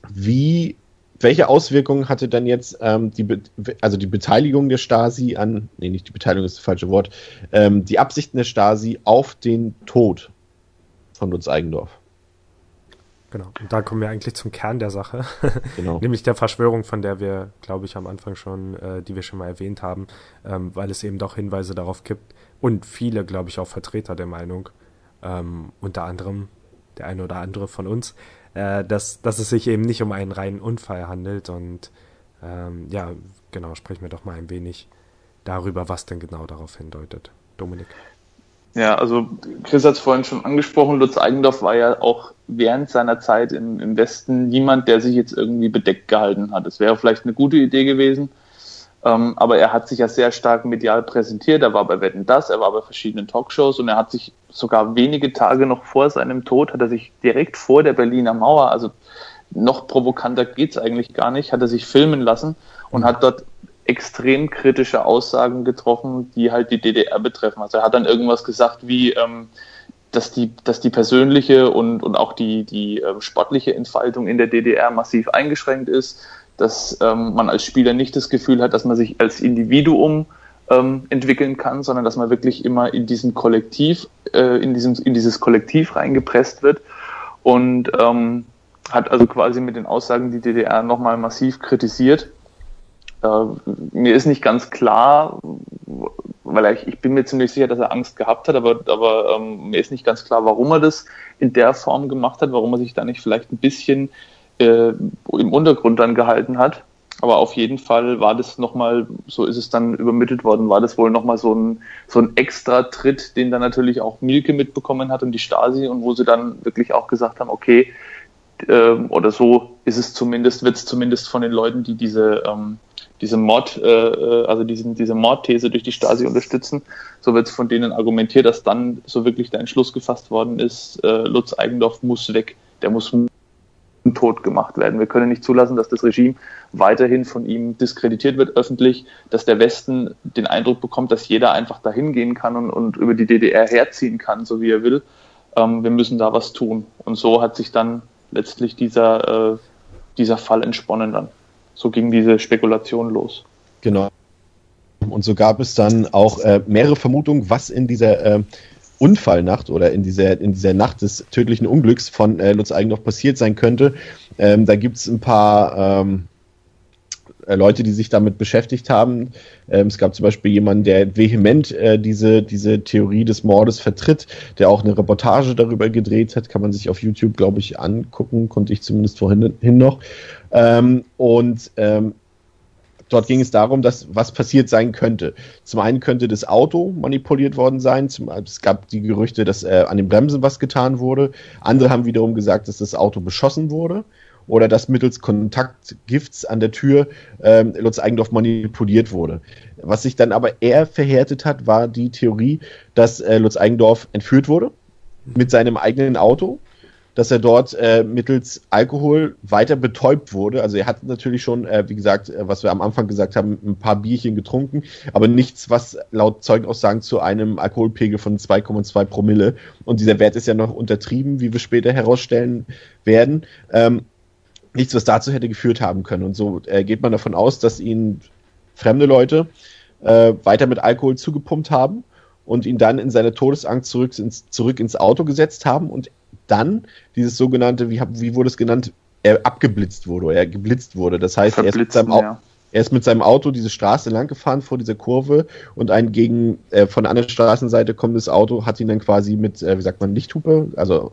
Speaker 3: wie, welche Auswirkungen hatte dann jetzt ähm, die, Be also die Beteiligung der Stasi an, nee, nicht die Beteiligung ist das falsche Wort, ähm, die Absichten der Stasi auf den Tod von Lutz Eigendorf?
Speaker 1: Genau. Und da kommen wir eigentlich zum Kern der Sache, [laughs] genau. nämlich der Verschwörung, von der wir, glaube ich, am Anfang schon, äh, die wir schon mal erwähnt haben, ähm, weil es eben doch Hinweise darauf gibt, und viele, glaube ich, auch Vertreter der Meinung, ähm, unter anderem der eine oder andere von uns, äh, dass, dass es sich eben nicht um einen reinen Unfall handelt. Und ähm, ja, genau, sprechen wir doch mal ein wenig darüber, was denn genau darauf hindeutet. Dominik.
Speaker 2: Ja, also Chris hat es vorhin schon angesprochen, Lutz Eigendorf war ja auch während seiner Zeit im, im Westen niemand, der sich jetzt irgendwie bedeckt gehalten hat. Es wäre vielleicht eine gute Idee gewesen, ähm, aber er hat sich ja sehr stark medial präsentiert. Er war bei Wetten Das, er war bei verschiedenen Talkshows und er hat sich sogar wenige Tage noch vor seinem Tod, hat er sich direkt vor der Berliner Mauer, also noch provokanter geht's eigentlich gar nicht, hat er sich filmen lassen und hat dort extrem kritische Aussagen getroffen, die halt die DDR betreffen. Also er hat dann irgendwas gesagt wie, ähm, dass die, dass die persönliche und, und auch die, die äh, sportliche Entfaltung in der DDR massiv eingeschränkt ist, dass ähm, man als Spieler nicht das Gefühl hat, dass man sich als Individuum ähm, entwickeln kann, sondern dass man wirklich immer in diesem Kollektiv, äh, in, diesem, in dieses Kollektiv reingepresst wird und ähm, hat also quasi mit den Aussagen die DDR nochmal massiv kritisiert. Äh, mir ist nicht ganz klar, weil ich, ich bin mir ziemlich sicher, dass er Angst gehabt hat, aber, aber ähm, mir ist nicht ganz klar, warum er das in der Form gemacht hat, warum er sich da nicht vielleicht ein bisschen äh, im Untergrund dann gehalten hat. Aber auf jeden Fall war das nochmal, so ist es dann übermittelt worden, war das wohl nochmal so ein, so ein extra Tritt, den dann natürlich auch Mielke mitbekommen hat und die Stasi und wo sie dann wirklich auch gesagt haben, okay, äh, oder so ist es zumindest, wird es zumindest von den Leuten, die diese, ähm, diese Mord, äh, äh, also diesen, diese Mordthese durch die Stasi unterstützen, so wird es von denen argumentiert, dass dann so wirklich der Entschluss gefasst worden ist, äh, Lutz Eigendorf muss weg, der muss tot gemacht werden. Wir können nicht zulassen, dass das Regime weiterhin von ihm diskreditiert wird öffentlich, dass der Westen den Eindruck bekommt, dass jeder einfach dahin gehen kann und, und über die DDR herziehen kann, so wie er will. Ähm, wir müssen da was tun. Und so hat sich dann letztlich dieser, äh, dieser Fall entsponnen dann. So ging diese Spekulation los.
Speaker 3: Genau. Und so gab es dann auch äh, mehrere Vermutungen, was in dieser äh, Unfallnacht oder in dieser, in dieser Nacht des tödlichen Unglücks von äh, Lutz Eigendorf passiert sein könnte. Ähm, da gibt es ein paar ähm, äh, Leute, die sich damit beschäftigt haben. Ähm, es gab zum Beispiel jemanden, der vehement äh, diese, diese Theorie des Mordes vertritt, der auch eine Reportage darüber gedreht hat. Kann man sich auf YouTube, glaube ich, angucken. Konnte ich zumindest vorhin noch. Ähm, und ähm, dort ging es darum, dass was passiert sein könnte. Zum einen könnte das Auto manipuliert worden sein. Zum, es gab die Gerüchte, dass äh, an den Bremsen was getan wurde. Andere haben wiederum gesagt, dass das Auto beschossen wurde oder dass mittels Kontaktgifts an der Tür ähm, Lutz Eigendorf manipuliert wurde. Was sich dann aber eher verhärtet hat, war die Theorie, dass äh, Lutz Eigendorf entführt wurde mit seinem eigenen Auto dass er dort äh, mittels Alkohol weiter betäubt wurde. Also er hat natürlich schon, äh, wie gesagt, äh, was wir am Anfang gesagt haben, ein paar Bierchen getrunken, aber nichts, was laut Zeugenaussagen zu einem Alkoholpegel von 2,2 Promille. Und dieser Wert ist ja noch untertrieben, wie wir später herausstellen werden. Ähm, nichts, was dazu hätte geführt haben können. Und so äh, geht man davon aus, dass ihn fremde Leute äh, weiter mit Alkohol zugepumpt haben und ihn dann in seiner Todesangst zurück ins, zurück ins Auto gesetzt haben und dann dieses sogenannte, wie, wie wurde es genannt, er abgeblitzt wurde, oder er geblitzt wurde. Das heißt, er ist, mit seinem, ja. er ist, mit seinem, Auto diese Straße lang gefahren vor dieser Kurve und ein gegen äh, von der anderen Straßenseite kommendes Auto hat ihn dann quasi mit, äh, wie sagt man, Lichthupe, also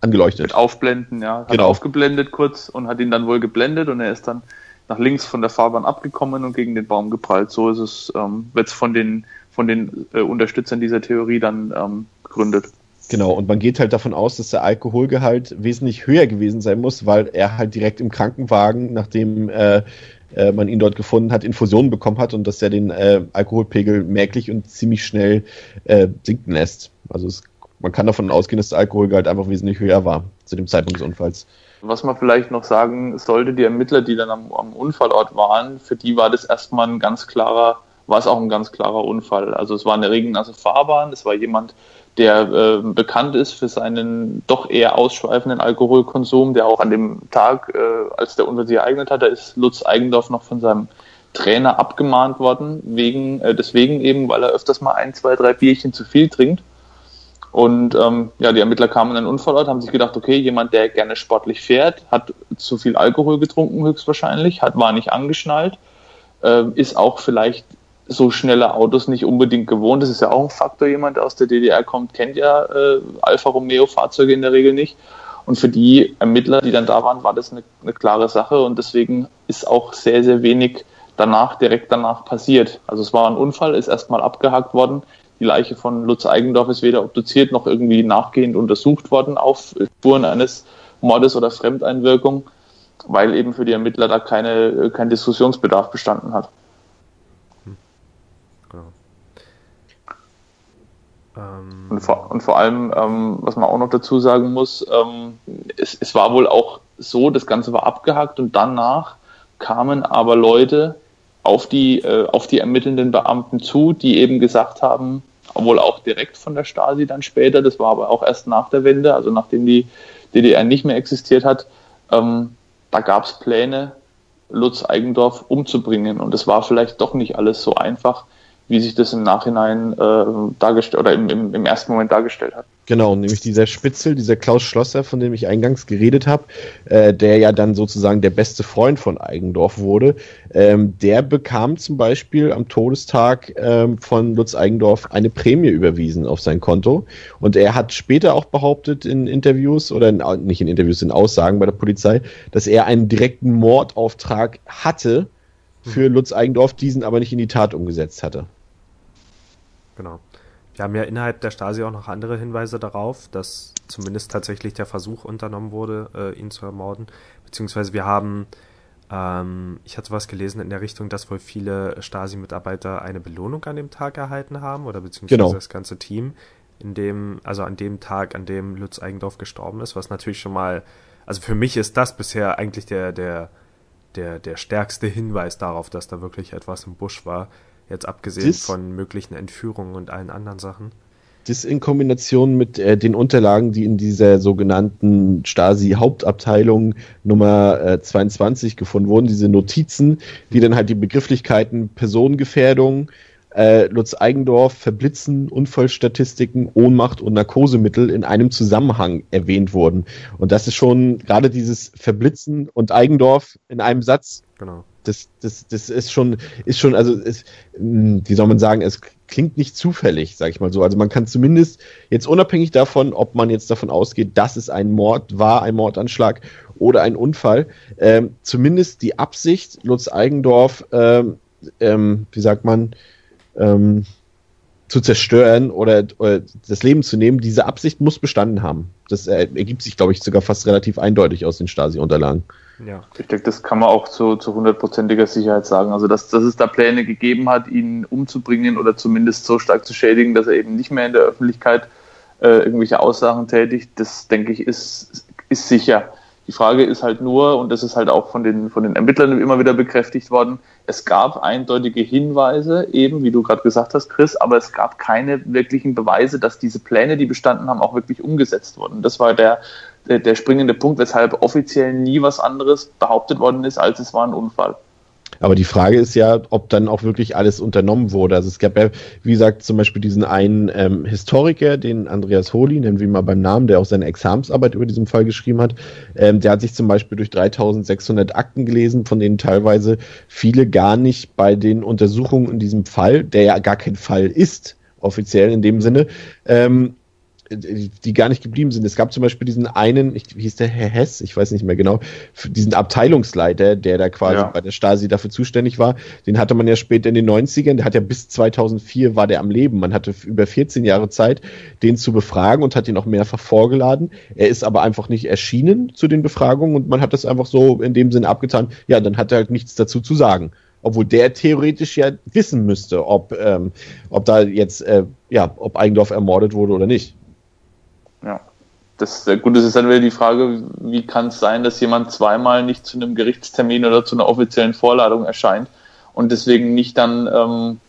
Speaker 3: angeleuchtet. Mit
Speaker 2: Aufblenden, ja. Hat genau. aufgeblendet kurz und hat ihn dann wohl geblendet und er ist dann nach links von der Fahrbahn abgekommen und gegen den Baum geprallt. So ist es, ähm, wird es von den, von den äh, Unterstützern dieser Theorie dann ähm, begründet.
Speaker 3: Genau, und man geht halt davon aus, dass der Alkoholgehalt wesentlich höher gewesen sein muss, weil er halt direkt im Krankenwagen, nachdem äh, äh, man ihn dort gefunden hat, Infusionen bekommen hat und dass er den äh, Alkoholpegel merklich und ziemlich schnell äh, sinken lässt. Also es, man kann davon ausgehen, dass der Alkoholgehalt einfach wesentlich höher war zu dem Zeitpunkt des Unfalls.
Speaker 2: Was man vielleicht noch sagen sollte, die Ermittler, die dann am, am Unfallort waren, für die war das erstmal ein ganz klarer, war es auch ein ganz klarer Unfall. Also es war eine regennasse Fahrbahn, es war jemand, der äh, bekannt ist für seinen doch eher ausschweifenden Alkoholkonsum, der auch an dem Tag, äh, als der Unfall sich ereignet hat, da ist Lutz Eigendorf noch von seinem Trainer abgemahnt worden, wegen, äh, deswegen eben, weil er öfters mal ein, zwei, drei Bierchen zu viel trinkt. Und ähm, ja, die Ermittler kamen an den Unfallort, haben sich gedacht, okay, jemand, der gerne sportlich fährt, hat zu viel Alkohol getrunken höchstwahrscheinlich, hat, war nicht angeschnallt, äh, ist auch vielleicht so schnelle Autos nicht unbedingt gewohnt. Das ist ja auch ein Faktor. Jemand, der aus der DDR kommt, kennt ja äh, Alfa Romeo-Fahrzeuge in der Regel nicht. Und für die Ermittler, die dann da waren, war das eine, eine, klare Sache. Und deswegen ist auch sehr, sehr wenig danach, direkt danach passiert. Also es war ein Unfall, ist erstmal abgehakt worden. Die Leiche von Lutz Eigendorf ist weder obduziert noch irgendwie nachgehend untersucht worden auf Spuren eines Mordes oder Fremdeinwirkung, weil eben für die Ermittler da keine, kein Diskussionsbedarf bestanden hat. Und, vor, und, vor, allem, ähm, was man auch noch dazu sagen muss, ähm, es, es, war wohl auch so, das Ganze war abgehakt und danach kamen aber Leute auf die, äh, auf die ermittelnden Beamten zu, die eben gesagt haben, wohl auch direkt von der Stasi dann später, das war aber auch erst nach der Wende, also nachdem die DDR nicht mehr existiert hat, ähm, da gab es Pläne, Lutz Eigendorf umzubringen. Und es war vielleicht doch nicht alles so einfach, wie sich das im Nachhinein äh, dargestellt oder im, im, im, ersten Moment dargestellt hat.
Speaker 3: Genau, nämlich dieser Spitzel, dieser Klaus Schlosser, von dem ich eingangs geredet habe, äh, der ja dann sozusagen der beste Freund von Eigendorf wurde, ähm, der bekam zum Beispiel am Todestag ähm, von Lutz Eigendorf eine Prämie überwiesen auf sein Konto. Und er hat später auch behauptet in Interviews oder in, nicht in Interviews, in Aussagen bei der Polizei, dass er einen direkten Mordauftrag hatte für Lutz Eigendorf, diesen aber nicht in die Tat umgesetzt hatte.
Speaker 1: Genau. Wir haben ja innerhalb der Stasi auch noch andere Hinweise darauf, dass zumindest tatsächlich der Versuch unternommen wurde, äh, ihn zu ermorden. Beziehungsweise wir haben, ähm, ich hatte was gelesen in der Richtung, dass wohl viele Stasi-Mitarbeiter eine Belohnung an dem Tag erhalten haben oder beziehungsweise genau. das ganze Team, in dem, also an dem Tag, an dem Lutz Eigendorf gestorben ist, was natürlich schon mal, also für mich ist das bisher eigentlich der, der, der, der stärkste Hinweis darauf, dass da wirklich etwas im Busch war Jetzt abgesehen das, von möglichen Entführungen und allen anderen Sachen.
Speaker 3: Das in Kombination mit äh, den Unterlagen, die in dieser sogenannten Stasi-Hauptabteilung Nummer äh, 22 gefunden wurden, diese Notizen, die dann halt die Begrifflichkeiten Personengefährdung, äh, Lutz Eigendorf, Verblitzen, Unfallstatistiken, Ohnmacht und Narkosemittel in einem Zusammenhang erwähnt wurden. Und das ist schon gerade dieses Verblitzen und Eigendorf in einem Satz. Genau das, das, das ist schon, ist schon, also ist, hm, wie soll man sagen, es klingt nicht zufällig, sag ich mal so. Also man kann zumindest jetzt unabhängig davon, ob man jetzt davon ausgeht, dass es ein Mord war, ein Mordanschlag, oder ein Unfall. Ähm, zumindest die Absicht, Lutz Eigendorf, ähm, ähm, wie sagt man, ähm, zu zerstören oder, oder, das Leben zu nehmen, diese Absicht muss bestanden haben. Das ergibt sich, glaube ich, sogar fast relativ eindeutig aus den Stasi-Unterlagen.
Speaker 2: Ja. Ich denke, das kann man auch zu, zu hundertprozentiger Sicherheit sagen. Also, dass, dass es da Pläne gegeben hat, ihn umzubringen oder zumindest so stark zu schädigen, dass er eben nicht mehr in der Öffentlichkeit äh, irgendwelche Aussagen tätigt, das denke ich, ist, ist sicher. Die Frage ist halt nur, und das ist halt auch von den, von den Ermittlern immer wieder bekräftigt worden, es gab eindeutige Hinweise, eben wie du gerade gesagt hast, Chris, aber es gab keine wirklichen Beweise, dass diese Pläne, die bestanden haben, auch wirklich umgesetzt wurden. Das war der, der, springende Punkt, weshalb offiziell nie was anderes behauptet worden ist, als es war ein Unfall.
Speaker 3: Aber die Frage ist ja, ob dann auch wirklich alles unternommen wurde. Also es gab ja, wie gesagt, zum Beispiel diesen einen ähm, Historiker, den Andreas Holi, nennen wir ihn mal beim Namen, der auch seine Examsarbeit über diesen Fall geschrieben hat. Ähm, der hat sich zum Beispiel durch 3600 Akten gelesen, von denen teilweise viele gar nicht bei den Untersuchungen in diesem Fall, der ja gar kein Fall ist, offiziell in dem Sinne, ähm, die gar nicht geblieben sind. Es gab zum Beispiel diesen einen, ich, wie hieß der Herr Hess, ich weiß nicht mehr genau, diesen Abteilungsleiter, der da quasi ja. bei der Stasi dafür zuständig war. Den hatte man ja später in den 90ern, der hat ja bis 2004 war der am Leben. Man hatte über 14 Jahre Zeit, den zu befragen und hat ihn auch mehrfach vorgeladen. Er ist aber einfach nicht erschienen zu den Befragungen und man hat das einfach so in dem Sinne abgetan. Ja, dann hat er halt nichts dazu zu sagen obwohl der theoretisch ja wissen müsste, ob, ähm, ob da jetzt, äh, ja, ob Eigendorf ermordet wurde oder nicht.
Speaker 2: Das, gut, das ist dann wieder die Frage, wie kann es sein, dass jemand zweimal nicht zu einem Gerichtstermin oder zu einer offiziellen Vorladung erscheint und deswegen nicht dann ähm,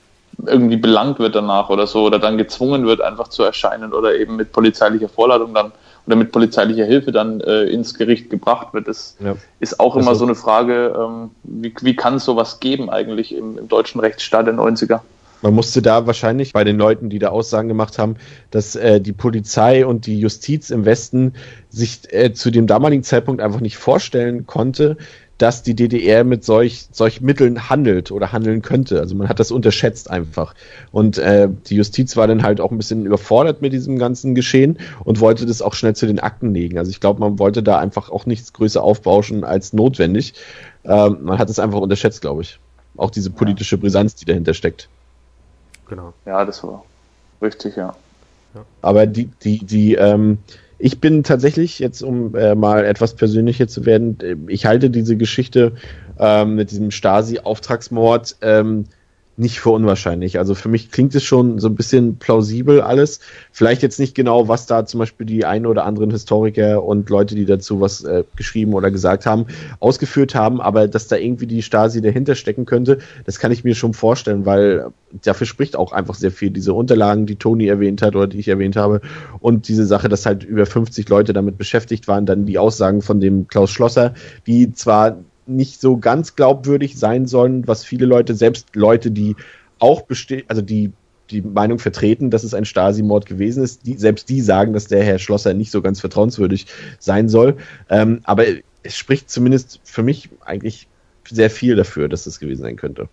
Speaker 2: irgendwie belangt wird danach oder so oder dann gezwungen wird, einfach zu erscheinen oder eben mit polizeilicher Vorladung dann oder mit polizeilicher Hilfe dann äh, ins Gericht gebracht wird. Das ja. ist auch immer also, so eine Frage, ähm, wie, wie kann es sowas geben eigentlich im, im deutschen Rechtsstaat der 90er?
Speaker 3: Man musste da wahrscheinlich bei den Leuten, die da Aussagen gemacht haben, dass äh, die Polizei und die Justiz im Westen sich äh, zu dem damaligen Zeitpunkt einfach nicht vorstellen konnte, dass die DDR mit solch, solch Mitteln handelt oder handeln könnte. Also man hat das unterschätzt einfach. Und äh, die Justiz war dann halt auch ein bisschen überfordert mit diesem ganzen Geschehen und wollte das auch schnell zu den Akten legen. Also ich glaube, man wollte da einfach auch nichts größer aufbauschen als notwendig. Ähm, man hat es einfach unterschätzt, glaube ich. Auch diese politische Brisanz, die dahinter steckt.
Speaker 2: Genau. Ja, das war richtig, ja.
Speaker 3: ja. Aber die, die, die, ähm, ich bin tatsächlich, jetzt um äh, mal etwas persönlicher zu werden, äh, ich halte diese Geschichte ähm, mit diesem Stasi-Auftragsmord ähm, nicht für unwahrscheinlich. Also für mich klingt es schon so ein bisschen plausibel alles. Vielleicht jetzt nicht genau, was da zum Beispiel die ein oder anderen Historiker und Leute, die dazu was äh, geschrieben oder gesagt haben, ausgeführt haben, aber dass da irgendwie die Stasi dahinter stecken könnte, das kann ich mir schon vorstellen, weil dafür spricht auch einfach sehr viel. Diese Unterlagen, die Toni erwähnt hat oder die ich erwähnt habe und diese Sache, dass halt über 50 Leute damit beschäftigt waren, dann die Aussagen von dem Klaus Schlosser, die zwar nicht so ganz glaubwürdig sein sollen, was viele Leute, selbst Leute, die auch bestehen, also die die Meinung vertreten, dass es ein Stasi-Mord gewesen ist. Die, selbst die sagen, dass der Herr Schlosser nicht so ganz vertrauenswürdig sein soll. Ähm, aber es spricht zumindest für mich eigentlich sehr viel dafür, dass es gewesen sein könnte.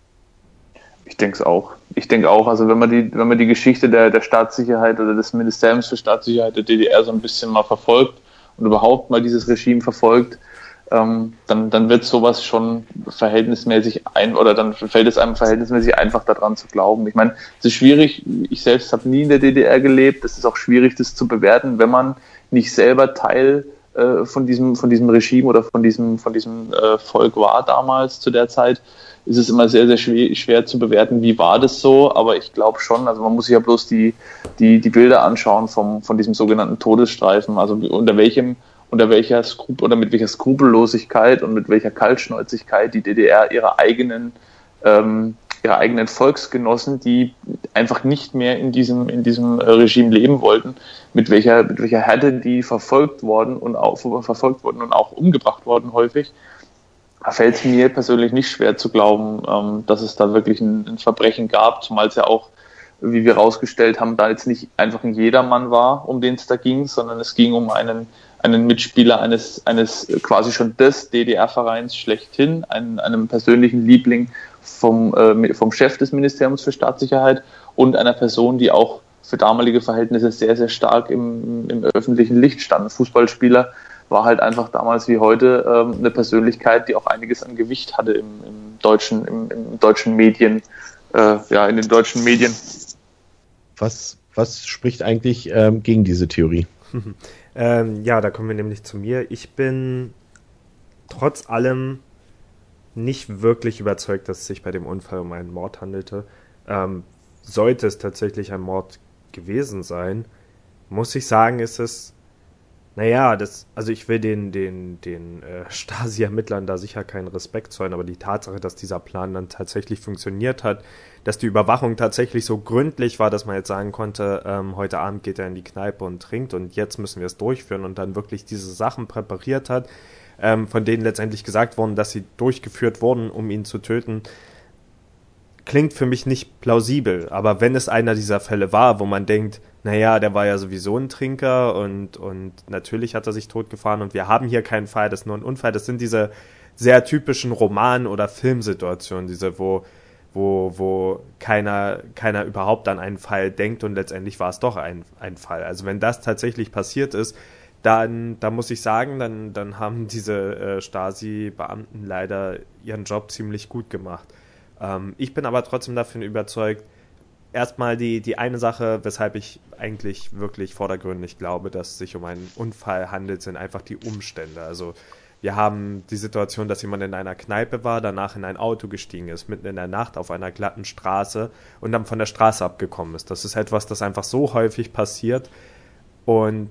Speaker 2: Ich denke es auch. Ich denke auch, also wenn man die, wenn man die Geschichte der, der Staatssicherheit oder des Ministeriums für Staatssicherheit der DDR so ein bisschen mal verfolgt und überhaupt mal dieses Regime verfolgt, ähm, dann, dann wird sowas schon verhältnismäßig ein oder dann fällt es einem verhältnismäßig einfach daran zu glauben. Ich meine, es ist schwierig, ich selbst habe nie in der DDR gelebt, es ist auch schwierig, das zu bewerten, wenn man nicht selber Teil äh, von diesem, von diesem Regime oder von diesem, von diesem äh, Volk war damals zu der Zeit, ist es immer sehr, sehr schwer, schwer zu bewerten, wie war das so, aber ich glaube schon, also man muss sich ja bloß die, die, die Bilder anschauen vom, von diesem sogenannten Todesstreifen, also unter welchem unter welcher Skrupel oder mit welcher Skrupellosigkeit und mit welcher Kaltschnäuzigkeit die DDR ihre eigenen ähm, ihre eigenen Volksgenossen, die einfach nicht mehr in diesem in diesem Regime leben wollten, mit welcher mit welcher Härte die verfolgt worden und auch verfolgt wurden und auch umgebracht worden häufig. Da fällt es mir persönlich nicht schwer zu glauben, ähm, dass es da wirklich ein, ein Verbrechen gab, zumal es ja auch wie wir herausgestellt haben, da jetzt nicht einfach ein Jedermann war, um den es da ging, sondern es ging um einen einen Mitspieler eines, eines quasi schon des DDR-Vereins schlechthin, einen, einem persönlichen Liebling vom, äh, vom Chef des Ministeriums für Staatssicherheit und einer Person, die auch für damalige Verhältnisse sehr, sehr stark im, im öffentlichen Licht stand. Fußballspieler, war halt einfach damals wie heute ähm, eine Persönlichkeit, die auch einiges an Gewicht hatte im, im deutschen, im, im, deutschen Medien, äh, ja, in den deutschen Medien.
Speaker 3: Was, was spricht eigentlich ähm, gegen diese Theorie? [laughs]
Speaker 1: ähm, ja, da kommen wir nämlich zu mir. Ich bin trotz allem nicht wirklich überzeugt, dass es sich bei dem Unfall um einen Mord handelte. Ähm, sollte es tatsächlich ein Mord gewesen sein, muss ich sagen, ist es naja, das, also ich will den, den, den äh, [laughs] Stasi-Ermittlern da sicher keinen Respekt zollen, aber die Tatsache, dass dieser Plan dann tatsächlich funktioniert hat, dass die Überwachung tatsächlich so gründlich war, dass man jetzt sagen konnte, ähm, heute Abend geht er in die Kneipe und trinkt und jetzt müssen wir es durchführen und dann wirklich diese Sachen präpariert hat, ähm, von denen letztendlich gesagt wurden, dass sie durchgeführt wurden, um ihn zu töten, klingt für mich nicht plausibel. Aber wenn es einer dieser Fälle war, wo man denkt, naja, der war ja sowieso ein Trinker und, und natürlich hat er sich totgefahren und wir haben hier keinen Fall, das ist nur ein Unfall. Das sind diese sehr typischen Roman- oder Filmsituationen, diese, wo, wo, wo keiner, keiner überhaupt an einen Fall denkt und letztendlich war es doch ein, ein Fall. Also wenn das tatsächlich passiert ist, dann, da muss ich sagen, dann, dann haben diese äh, Stasi-Beamten leider ihren Job ziemlich gut gemacht. Ähm, ich bin aber trotzdem davon überzeugt, erstmal die, die eine Sache, weshalb ich eigentlich wirklich vordergründig glaube, dass es sich um einen Unfall handelt, sind einfach die Umstände. Also wir haben die Situation, dass jemand in einer Kneipe war, danach in ein Auto gestiegen ist, mitten in der Nacht auf einer glatten Straße und dann von der Straße abgekommen ist. Das ist etwas, das einfach so häufig passiert. Und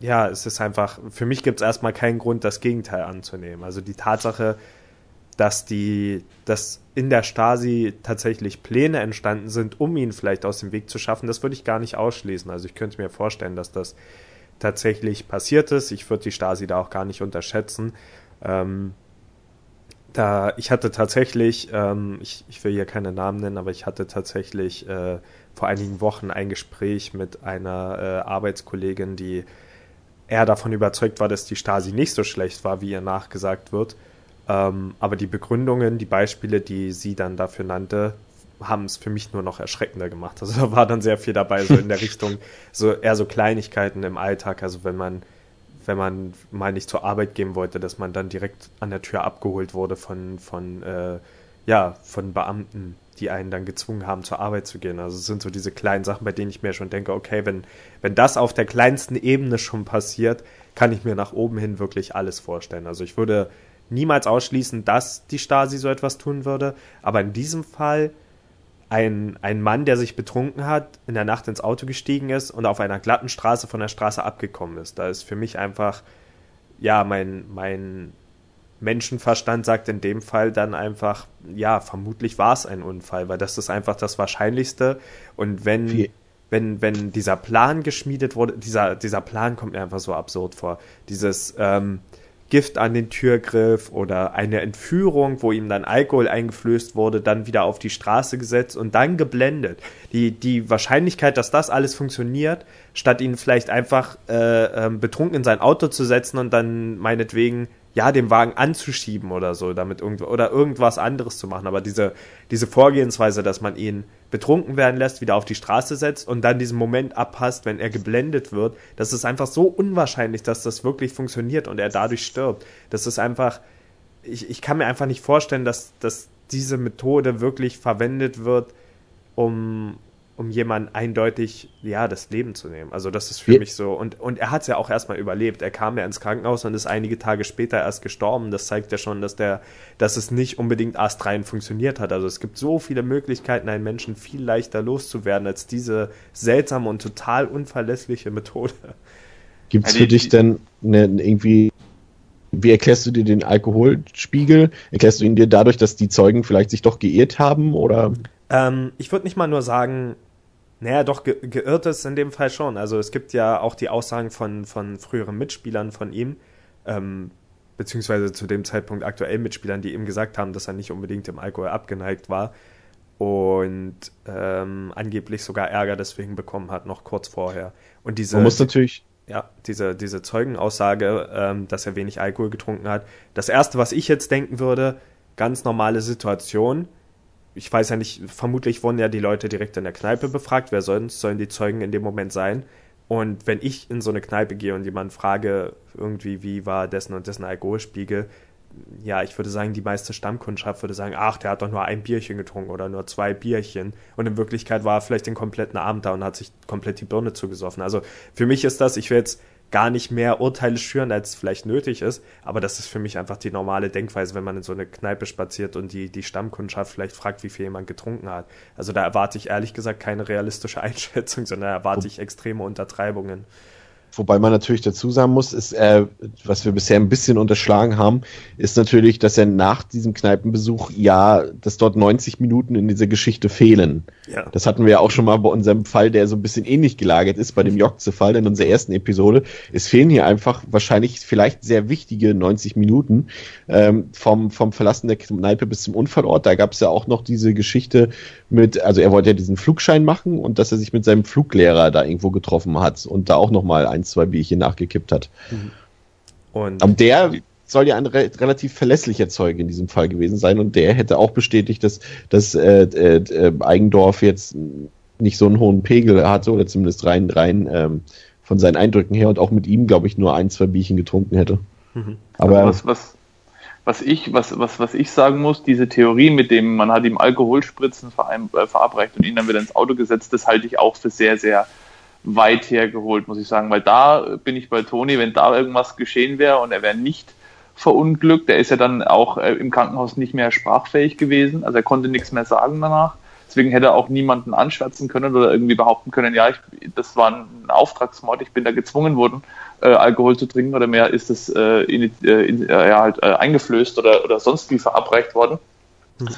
Speaker 1: ja, es ist einfach, für mich gibt es erstmal keinen Grund, das Gegenteil anzunehmen. Also die Tatsache, dass die, dass in der Stasi tatsächlich Pläne entstanden sind, um ihn vielleicht aus dem Weg zu schaffen, das würde ich gar nicht ausschließen. Also ich könnte mir vorstellen, dass das tatsächlich passiert ist. Ich würde die Stasi da auch gar nicht unterschätzen. Ähm, da, ich hatte tatsächlich, ähm, ich, ich will hier keine Namen nennen, aber ich hatte tatsächlich äh, vor einigen Wochen ein Gespräch mit einer äh, Arbeitskollegin, die eher davon überzeugt war, dass die Stasi nicht so schlecht war, wie ihr nachgesagt wird ähm, aber die Begründungen, die Beispiele, die sie dann dafür nannte, haben es für mich nur noch erschreckender gemacht. Also [laughs] da war dann sehr viel dabei, so in der [laughs] Richtung, so eher so Kleinigkeiten im Alltag. Also wenn man, wenn man mal nicht zur Arbeit gehen wollte, dass man dann direkt an der Tür abgeholt wurde von, von, äh, ja, von Beamten, die einen dann gezwungen haben, zur Arbeit zu gehen. Also es sind so diese kleinen Sachen, bei denen ich mir schon denke, okay, wenn, wenn das auf der kleinsten Ebene schon passiert, kann ich mir nach oben hin wirklich alles vorstellen. Also ich würde niemals ausschließen, dass die Stasi so etwas tun würde. Aber in diesem Fall ein, ein Mann, der sich betrunken hat, in der Nacht ins Auto gestiegen ist und auf einer glatten Straße von der Straße abgekommen ist. Da ist für mich einfach, ja, mein, mein Menschenverstand sagt in dem Fall dann einfach, ja, vermutlich war es ein Unfall, weil das ist einfach das Wahrscheinlichste. Und wenn, Wie? wenn, wenn dieser Plan geschmiedet wurde, dieser, dieser Plan kommt mir einfach so absurd vor. Dieses, ähm, Gift an den Türgriff oder eine Entführung, wo ihm dann Alkohol eingeflößt wurde, dann wieder auf die Straße gesetzt und dann geblendet. Die, die Wahrscheinlichkeit, dass das alles funktioniert, statt ihn vielleicht einfach äh, äh, betrunken in sein Auto zu setzen und dann meinetwegen ja, den Wagen anzuschieben oder so, damit irgend oder irgendwas anderes zu machen. Aber diese, diese Vorgehensweise, dass man ihn betrunken werden lässt, wieder auf die Straße setzt und dann diesen Moment abpasst, wenn er geblendet wird, das ist einfach so unwahrscheinlich, dass das wirklich funktioniert und er dadurch stirbt. Das ist einfach, ich, ich kann mir einfach nicht vorstellen, dass, dass diese Methode wirklich verwendet wird, um, um jemanden eindeutig, ja, das Leben zu nehmen. Also das ist für ja. mich so. Und, und er hat es ja auch erstmal überlebt. Er kam ja ins Krankenhaus und ist einige Tage später erst gestorben. Das zeigt ja schon, dass der, dass es nicht unbedingt astrein funktioniert hat. Also es gibt so viele Möglichkeiten, einen Menschen viel leichter loszuwerden als diese seltsame und total unverlässliche Methode.
Speaker 3: Gibt es für dich denn eine, irgendwie wie erklärst du dir den Alkoholspiegel? Erklärst du ihn dir dadurch, dass die Zeugen vielleicht sich doch geirrt haben oder?
Speaker 1: Ähm, ich würde nicht mal nur sagen, naja, doch, ge geirrt ist in dem Fall schon. Also es gibt ja auch die Aussagen von, von früheren Mitspielern von ihm, ähm, beziehungsweise zu dem Zeitpunkt aktuell Mitspielern, die ihm gesagt haben, dass er nicht unbedingt im Alkohol abgeneigt war und ähm, angeblich sogar Ärger deswegen bekommen hat, noch kurz vorher. Und diese,
Speaker 3: Man muss natürlich
Speaker 1: ja, diese, diese Zeugenaussage, ähm, dass er wenig Alkohol getrunken hat. Das erste, was ich jetzt denken würde, ganz normale Situation, ich weiß ja nicht, vermutlich wurden ja die Leute direkt in der Kneipe befragt, wer sonst sollen die Zeugen in dem Moment sein? Und wenn ich in so eine Kneipe gehe und jemanden frage, irgendwie, wie war dessen und dessen Alkoholspiegel, ja, ich würde sagen, die meiste Stammkundschaft würde sagen, ach, der hat doch nur ein Bierchen getrunken oder nur zwei Bierchen. Und in Wirklichkeit war er vielleicht den kompletten Abend da und hat sich komplett die Birne zugesoffen. Also für mich ist das, ich will jetzt gar nicht mehr Urteile schüren, als vielleicht nötig ist. Aber das ist für mich einfach die normale Denkweise, wenn man in so eine Kneipe spaziert und die, die Stammkundschaft vielleicht fragt, wie viel jemand getrunken hat. Also da erwarte ich ehrlich gesagt keine realistische [laughs] Einschätzung, sondern erwarte ich extreme Untertreibungen.
Speaker 3: Wobei man natürlich dazu sagen muss, ist, äh, was wir bisher ein bisschen unterschlagen haben, ist natürlich, dass er nach diesem Kneipenbesuch ja, dass dort 90 Minuten in dieser Geschichte fehlen. Ja. Das hatten wir ja auch schon mal bei unserem Fall, der so ein bisschen ähnlich gelagert ist, bei dem Jokze-Fall in unserer ersten Episode. Es fehlen hier einfach wahrscheinlich vielleicht sehr wichtige 90 Minuten ähm, vom, vom Verlassen der Kneipe bis zum Unfallort. Da gab es ja auch noch diese Geschichte mit, also er wollte ja diesen Flugschein machen und dass er sich mit seinem Fluglehrer da irgendwo getroffen hat und da auch nochmal ein, zwei Bierchen nachgekippt hat. Mhm. Und Aber der soll ja ein re relativ verlässlicher Zeuge in diesem Fall gewesen sein und der hätte auch bestätigt, dass, dass äh, äh, Eigendorf jetzt nicht so einen hohen Pegel hatte oder zumindest rein, rein ähm, von seinen Eindrücken her und auch mit ihm, glaube ich, nur ein, zwei Bierchen getrunken hätte.
Speaker 2: Mhm. Aber also was, was, was ich, was, was, was ich sagen muss, diese Theorie, mit dem man hat ihm Alkoholspritzen äh, verabreicht und ihn dann wieder ins Auto gesetzt, das halte ich auch für sehr, sehr weit hergeholt, muss ich sagen, weil da bin ich bei Toni, wenn da irgendwas geschehen wäre und er wäre nicht verunglückt, der ist ja dann auch äh, im Krankenhaus nicht mehr sprachfähig gewesen, also er konnte nichts mehr sagen danach. Deswegen hätte er auch niemanden anschwärzen können oder irgendwie behaupten können, ja, ich, das war ein Auftragsmord, ich bin da gezwungen worden, äh, Alkohol zu trinken oder mehr ist es äh, in, äh, in, äh, ja, halt, äh, eingeflößt oder, oder sonst wie verabreicht worden. Mhm.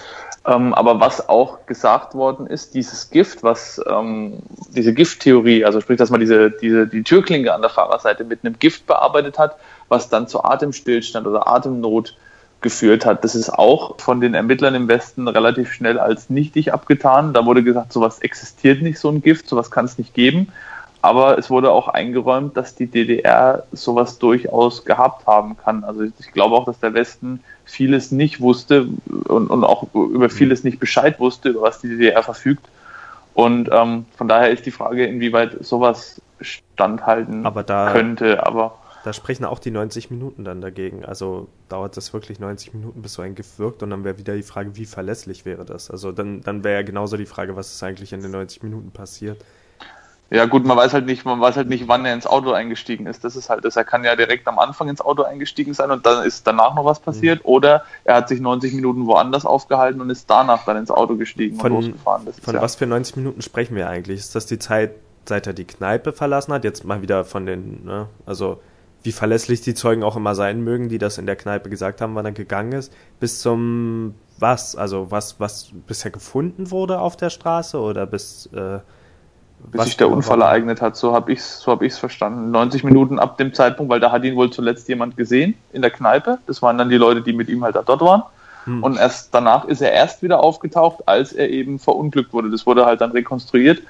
Speaker 2: Ähm, aber was auch gesagt worden ist, dieses Gift, was ähm, diese Gifttheorie, also sprich, dass man diese, diese die Türklinke an der Fahrerseite mit einem Gift bearbeitet hat, was dann zu Atemstillstand oder Atemnot geführt hat. Das ist auch von den Ermittlern im Westen relativ schnell als nichtig abgetan. Da wurde gesagt, sowas existiert nicht, so ein Gift, sowas kann es nicht geben. Aber es wurde auch eingeräumt, dass die DDR sowas durchaus gehabt haben kann. Also ich glaube auch, dass der Westen vieles nicht wusste und, und auch über vieles nicht Bescheid wusste, über was die DDR verfügt. Und ähm, von daher ist die Frage, inwieweit sowas standhalten
Speaker 1: aber da,
Speaker 2: könnte. Aber
Speaker 1: da sprechen auch die 90 Minuten dann dagegen. Also dauert das wirklich 90 Minuten, bis so ein Gift wirkt. Und dann wäre wieder die Frage, wie verlässlich wäre das? Also dann, dann wäre ja genauso die Frage, was ist eigentlich in den 90 Minuten passiert.
Speaker 2: Ja gut, man weiß halt nicht, man weiß halt nicht, wann er ins Auto eingestiegen ist. Das ist halt das. Er kann ja direkt am Anfang ins Auto eingestiegen sein und dann ist danach noch was passiert. Mhm. Oder er hat sich 90 Minuten woanders aufgehalten und ist danach dann ins Auto gestiegen
Speaker 1: von,
Speaker 2: und
Speaker 1: losgefahren. von ja was für 90 Minuten sprechen wir eigentlich? Ist das die Zeit, seit er die Kneipe verlassen hat? Jetzt mal wieder von den, ne? also wie verlässlich die Zeugen auch immer sein mögen, die das in der Kneipe gesagt haben, wann er gegangen ist, bis zum was? Also was, was bisher gefunden wurde auf der Straße oder bis äh,
Speaker 2: bis sich der Unfall war? ereignet hat. So habe ich es so hab ich's verstanden. 90 Minuten ab dem Zeitpunkt, weil da hat ihn wohl zuletzt jemand gesehen in der Kneipe. Das waren dann die Leute, die mit ihm halt da dort waren. Hm. Und erst danach ist er erst wieder aufgetaucht, als er eben verunglückt wurde. Das wurde halt dann rekonstruiert.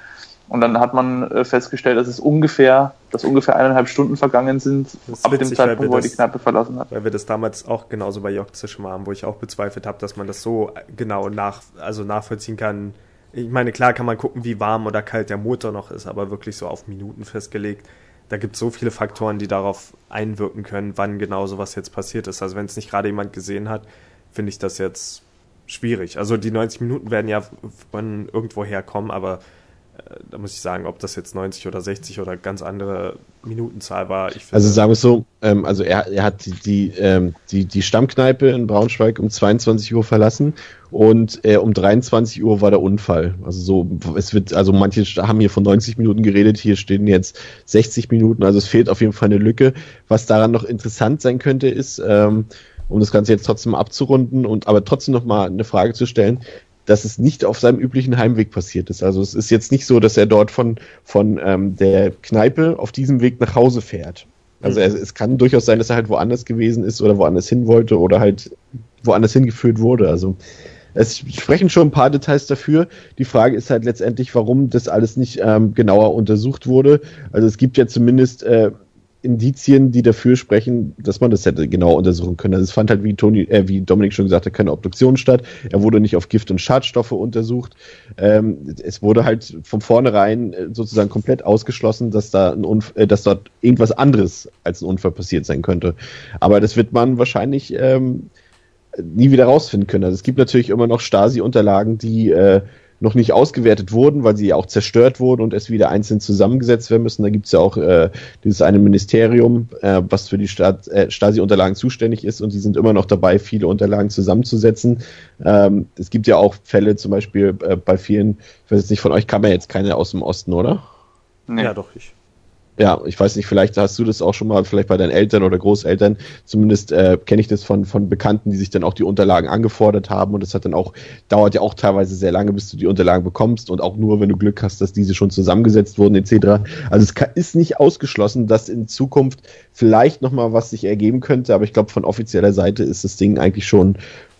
Speaker 2: Und dann hat man äh, festgestellt, dass es ungefähr, dass ungefähr eineinhalb Stunden vergangen sind,
Speaker 1: ab witzig, dem Zeitpunkt, wo er die Kneipe verlassen hat. Weil wir das damals auch genauso bei mal haben, wo ich auch bezweifelt habe, dass man das so genau nach, also nachvollziehen kann, ich meine, klar kann man gucken, wie warm oder kalt der Motor noch ist, aber wirklich so auf Minuten festgelegt. Da gibt es so viele Faktoren, die darauf einwirken können, wann genau sowas jetzt passiert ist. Also wenn es nicht gerade jemand gesehen hat, finde ich das jetzt schwierig. Also die 90 Minuten werden ja von irgendwo herkommen, aber da muss ich sagen, ob das jetzt 90 oder 60 oder ganz andere Minutenzahl war.
Speaker 3: also sagen wir es so, ähm, also er, er hat die, die, ähm, die, die Stammkneipe in Braunschweig um 22 Uhr verlassen und äh, um 23 Uhr war der Unfall. Also so, es wird, also manche haben hier von 90 Minuten geredet, hier stehen jetzt 60 Minuten, also es fehlt auf jeden Fall eine Lücke. Was daran noch interessant sein könnte, ist, ähm, um das Ganze jetzt trotzdem abzurunden und aber trotzdem noch mal eine Frage zu stellen, dass es nicht auf seinem üblichen Heimweg passiert ist. Also es ist jetzt nicht so, dass er dort von, von ähm, der Kneipe auf diesem Weg nach Hause fährt. Also mhm. er, es kann durchaus sein, dass er halt woanders gewesen ist oder woanders hin wollte oder halt woanders hingeführt wurde. Also es sprechen schon ein paar Details dafür. Die Frage ist halt letztendlich, warum das alles nicht ähm, genauer untersucht wurde. Also es gibt ja zumindest äh, Indizien, die dafür sprechen, dass man das hätte genau untersuchen können. Also es fand halt, wie, Toni, äh, wie Dominik schon gesagt hat, keine Obduktion statt. Er wurde nicht auf Gift und Schadstoffe untersucht. Ähm, es wurde halt von vornherein äh, sozusagen komplett ausgeschlossen, dass da ein Unf äh, dass dort irgendwas anderes als ein Unfall passiert sein könnte. Aber das wird man wahrscheinlich ähm, nie wieder rausfinden können. Also es gibt natürlich immer noch Stasi-Unterlagen, die äh, noch nicht ausgewertet wurden, weil sie ja auch zerstört wurden und es wieder einzeln zusammengesetzt werden müssen. Da gibt es ja auch äh, dieses eine Ministerium, äh, was für die Staat, äh, Stasi-Unterlagen zuständig ist und die sind immer noch dabei, viele Unterlagen zusammenzusetzen. Ähm, es gibt ja auch Fälle, zum Beispiel äh, bei vielen, ich weiß jetzt nicht, von euch kam ja jetzt keine aus dem Osten, oder?
Speaker 1: Nee. Ja, doch, ich.
Speaker 3: Ja, ich weiß nicht, vielleicht hast du das auch schon mal, vielleicht bei deinen Eltern oder Großeltern, zumindest äh, kenne ich das von, von Bekannten, die sich dann auch die Unterlagen angefordert haben und das hat dann auch, dauert ja auch teilweise sehr lange, bis du die Unterlagen bekommst und auch nur, wenn du Glück hast, dass diese schon zusammengesetzt wurden, etc. Also es kann, ist nicht ausgeschlossen, dass in Zukunft vielleicht nochmal was sich ergeben könnte, aber ich glaube, von offizieller Seite ist das Ding eigentlich schon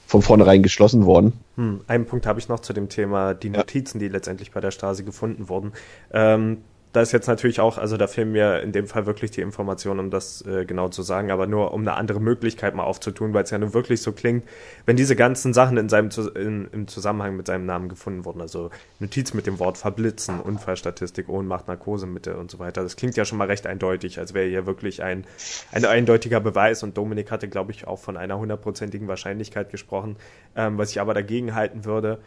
Speaker 3: von vornherein geschlossen worden.
Speaker 1: Hm, einen Punkt habe ich noch zu dem Thema die Notizen, ja. die letztendlich bei der Stasi gefunden wurden. Ähm, da ist jetzt natürlich auch, also da fehlen mir in dem Fall wirklich die Informationen, um das äh, genau zu sagen, aber nur um eine andere Möglichkeit mal aufzutun, weil es ja nur wirklich so klingt, wenn diese ganzen Sachen in seinem in, im Zusammenhang mit seinem Namen gefunden wurden, also Notiz mit dem Wort verblitzen, Unfallstatistik, Ohnmacht, Narkosemittel und so weiter, das klingt ja schon mal recht eindeutig, als wäre hier wirklich ein, ein eindeutiger Beweis. Und Dominik hatte, glaube ich, auch von einer hundertprozentigen Wahrscheinlichkeit gesprochen, ähm, was ich aber dagegen halten würde,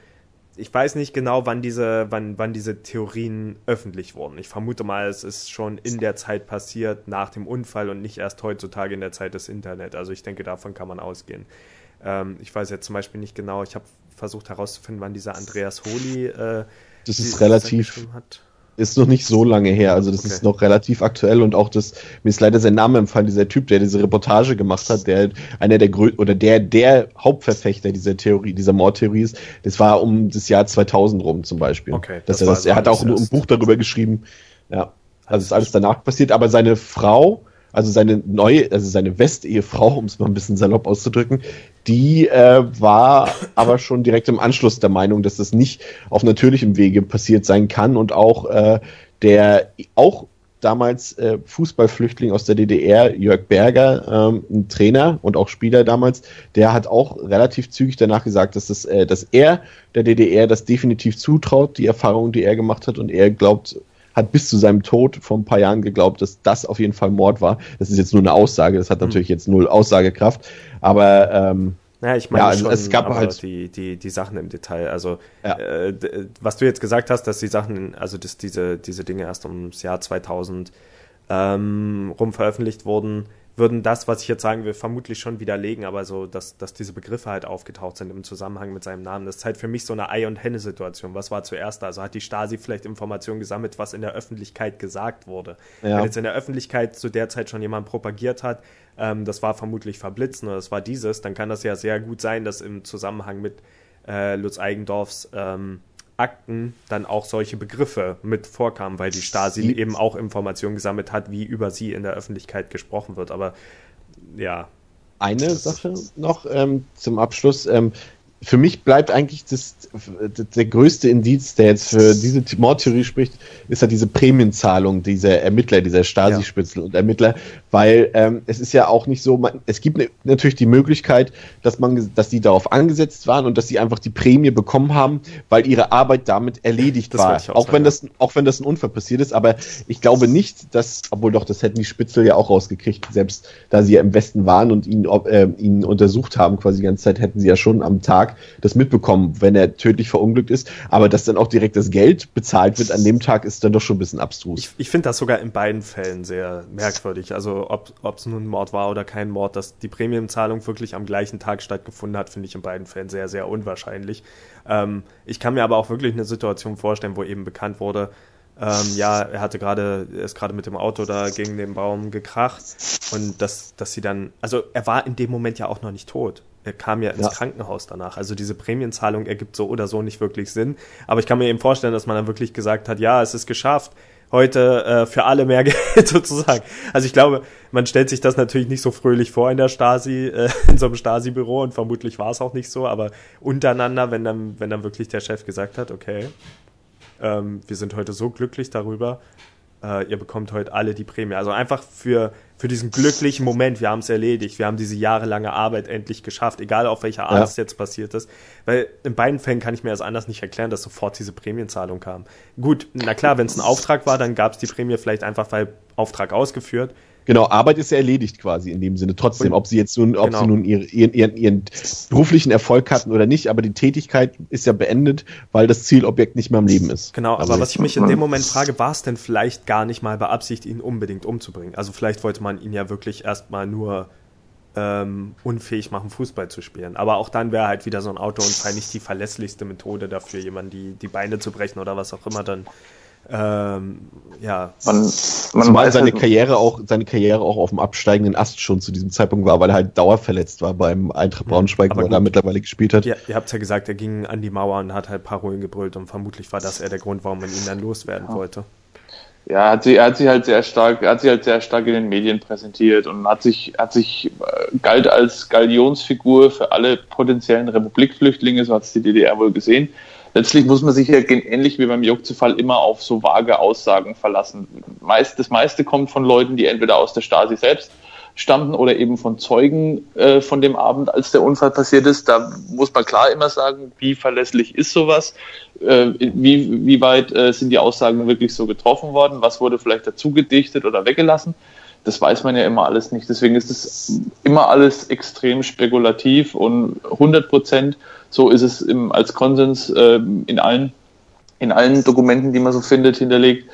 Speaker 1: ich weiß nicht genau, wann diese, wann, wann diese Theorien öffentlich wurden. Ich vermute mal, es ist schon in der Zeit passiert, nach dem Unfall und nicht erst heutzutage in der Zeit des Internet. Also ich denke, davon kann man ausgehen. Ähm, ich weiß jetzt zum Beispiel nicht genau, ich habe versucht herauszufinden, wann dieser Andreas Holi äh,
Speaker 3: das ist relativ hat ist noch nicht so lange her. Also das okay. ist noch relativ aktuell und auch das, mir ist leider sein Name empfallen, dieser Typ, der diese Reportage gemacht hat, der einer der Grö oder der, der Hauptverfechter dieser Theorie, dieser Mordtheorie ist, das war um das Jahr 2000 rum zum Beispiel. Okay. Dass das er, das, er hat auch ein, ein Buch darüber geschrieben. Ja. Also ist alles danach passiert, aber seine Frau, also seine neue, also seine Westehefrau, um es mal ein bisschen salopp auszudrücken, die äh, war aber schon direkt im Anschluss der Meinung, dass das nicht auf natürlichem Wege passiert sein kann. Und auch äh, der auch damals äh, Fußballflüchtling aus der DDR, Jörg Berger, ähm, ein Trainer und auch Spieler damals, der hat auch relativ zügig danach gesagt, dass, das, äh, dass er der DDR das definitiv zutraut, die Erfahrungen, die er gemacht hat. Und er glaubt hat bis zu seinem Tod vor ein paar Jahren geglaubt, dass das auf jeden Fall Mord war. Das ist jetzt nur eine Aussage, das hat mhm. natürlich jetzt null Aussagekraft, aber ähm,
Speaker 1: ja, ich meine, ja, also schon, es gab halt die, die, die Sachen im Detail. Also, ja. äh, was du jetzt gesagt hast, dass die Sachen, also dass diese, diese Dinge erst ums Jahr 2000 ähm, rum veröffentlicht wurden, würden das, was ich jetzt sagen will, vermutlich schon widerlegen, aber so, dass, dass diese Begriffe halt aufgetaucht sind im Zusammenhang mit seinem Namen, das ist halt für mich so eine Ei- und Henne-Situation. Was war zuerst da? Also hat die Stasi vielleicht Informationen gesammelt, was in der Öffentlichkeit gesagt wurde. Ja. Wenn jetzt in der Öffentlichkeit zu der Zeit schon jemand propagiert hat, ähm, das war vermutlich Verblitzen oder das war dieses, dann kann das ja sehr gut sein, dass im Zusammenhang mit äh, Lutz Eigendorfs ähm, Akten dann auch solche Begriffe mit vorkamen, weil die Stasi sie eben auch Informationen gesammelt hat, wie über sie in der Öffentlichkeit gesprochen wird. Aber ja.
Speaker 3: Eine Sache noch ähm, zum Abschluss. Ähm, für mich bleibt eigentlich das, der größte Indiz, der jetzt für diese Mordtheorie spricht, ist ja diese Prämienzahlung dieser Ermittler, dieser Stasi-Spitzel und Ermittler, weil ähm, es ist ja auch nicht so, man, es gibt ne, natürlich die Möglichkeit, dass man, dass die darauf angesetzt waren und dass sie einfach die Prämie bekommen haben, weil ihre Arbeit damit erledigt das war. Auch, auch wenn das, auch wenn das ein Unfall passiert ist, aber ich glaube nicht, dass, obwohl doch, das hätten die Spitzel ja auch rausgekriegt, selbst da sie ja im Westen waren und ihn, äh, ihn untersucht haben, quasi die ganze Zeit, hätten sie ja schon am Tag das mitbekommen, wenn er tödlich verunglückt ist. Aber dass dann auch direkt das Geld bezahlt wird an dem Tag, ist dann doch schon ein bisschen abstrus.
Speaker 1: Ich, ich finde das sogar in beiden Fällen sehr merkwürdig. Also ob es nun ein Mord war oder kein Mord, dass die Prämienzahlung wirklich am gleichen Tag stattgefunden hat, finde ich in beiden Fällen sehr, sehr unwahrscheinlich. Ähm, ich kann mir aber auch wirklich eine Situation vorstellen, wo eben bekannt wurde, ähm, ja, er hatte gerade, er ist gerade mit dem Auto da gegen den Baum gekracht und dass, dass sie dann, also er war in dem Moment ja auch noch nicht tot. Er kam ja ins ja. Krankenhaus danach. Also diese Prämienzahlung ergibt so oder so nicht wirklich Sinn. Aber ich kann mir eben vorstellen, dass man dann wirklich gesagt hat, ja, es ist geschafft. Heute äh, für alle mehr [laughs] Geld sozusagen. Also ich glaube, man stellt sich das natürlich nicht so fröhlich vor in der Stasi, äh, in so einem Stasi-Büro und vermutlich war es auch nicht so, aber untereinander, wenn dann, wenn dann wirklich der Chef gesagt hat, okay, ähm, wir sind heute so glücklich darüber, äh, ihr bekommt heute alle die Prämie. Also einfach für, für diesen glücklichen Moment, wir haben es erledigt, wir haben diese jahrelange Arbeit endlich geschafft, egal auf welcher Art ja. es jetzt passiert ist. Weil in beiden Fällen kann ich mir das anders nicht erklären, dass sofort diese Prämienzahlung kam. Gut, na klar, wenn es ein Auftrag war, dann gab es die Prämie vielleicht einfach, weil Auftrag ausgeführt.
Speaker 3: Genau, Arbeit ist ja erledigt quasi in dem Sinne. Trotzdem, ob sie jetzt nun, ob genau. sie nun ihren, ihren, ihren beruflichen Erfolg hatten oder nicht, aber die Tätigkeit ist ja beendet, weil das Zielobjekt nicht mehr am Leben ist.
Speaker 1: Genau, aber also was ich mich in dem Moment frage, war es denn vielleicht gar nicht mal beabsichtigt, ihn unbedingt umzubringen? Also vielleicht wollte man ihn ja wirklich erstmal nur ähm, unfähig machen, Fußball zu spielen. Aber auch dann wäre halt wieder so ein Autounfall nicht die verlässlichste Methode dafür, jemanden die, die Beine zu brechen oder was auch immer dann ähm, ja.
Speaker 3: Man, man Zumal seine Karriere auch, seine Karriere auch auf dem absteigenden Ast schon zu diesem Zeitpunkt war, weil er halt dauerverletzt war beim Eintracht Braunschweig, wo er da mittlerweile gespielt hat.
Speaker 1: Ja, ihr habt ja gesagt, er ging an die Mauer und hat halt Parolen gebrüllt und vermutlich war das eher der Grund, warum man ihn dann loswerden ja. wollte.
Speaker 2: Ja, er hat, sie, er hat sich halt sehr stark, er hat sich halt sehr stark in den Medien präsentiert und hat sich, hat sich äh, galt als Galionsfigur für alle potenziellen Republikflüchtlinge, so hat es die DDR wohl gesehen letztlich muss man sich ja ähnlich wie beim Jokze-Fall immer auf so vage Aussagen verlassen. Meist, das meiste kommt von Leuten, die entweder aus der Stasi selbst stammten oder eben von Zeugen äh, von dem Abend, als der Unfall passiert ist. Da muss man klar immer sagen, wie verlässlich ist sowas, äh, wie, wie weit äh, sind die Aussagen wirklich so getroffen worden, was wurde vielleicht dazu gedichtet oder weggelassen. Das weiß man ja immer alles nicht. Deswegen ist es immer alles extrem spekulativ und 100 Prozent so ist es im, als Konsens äh, in allen in allen Dokumenten, die man so findet, hinterlegt.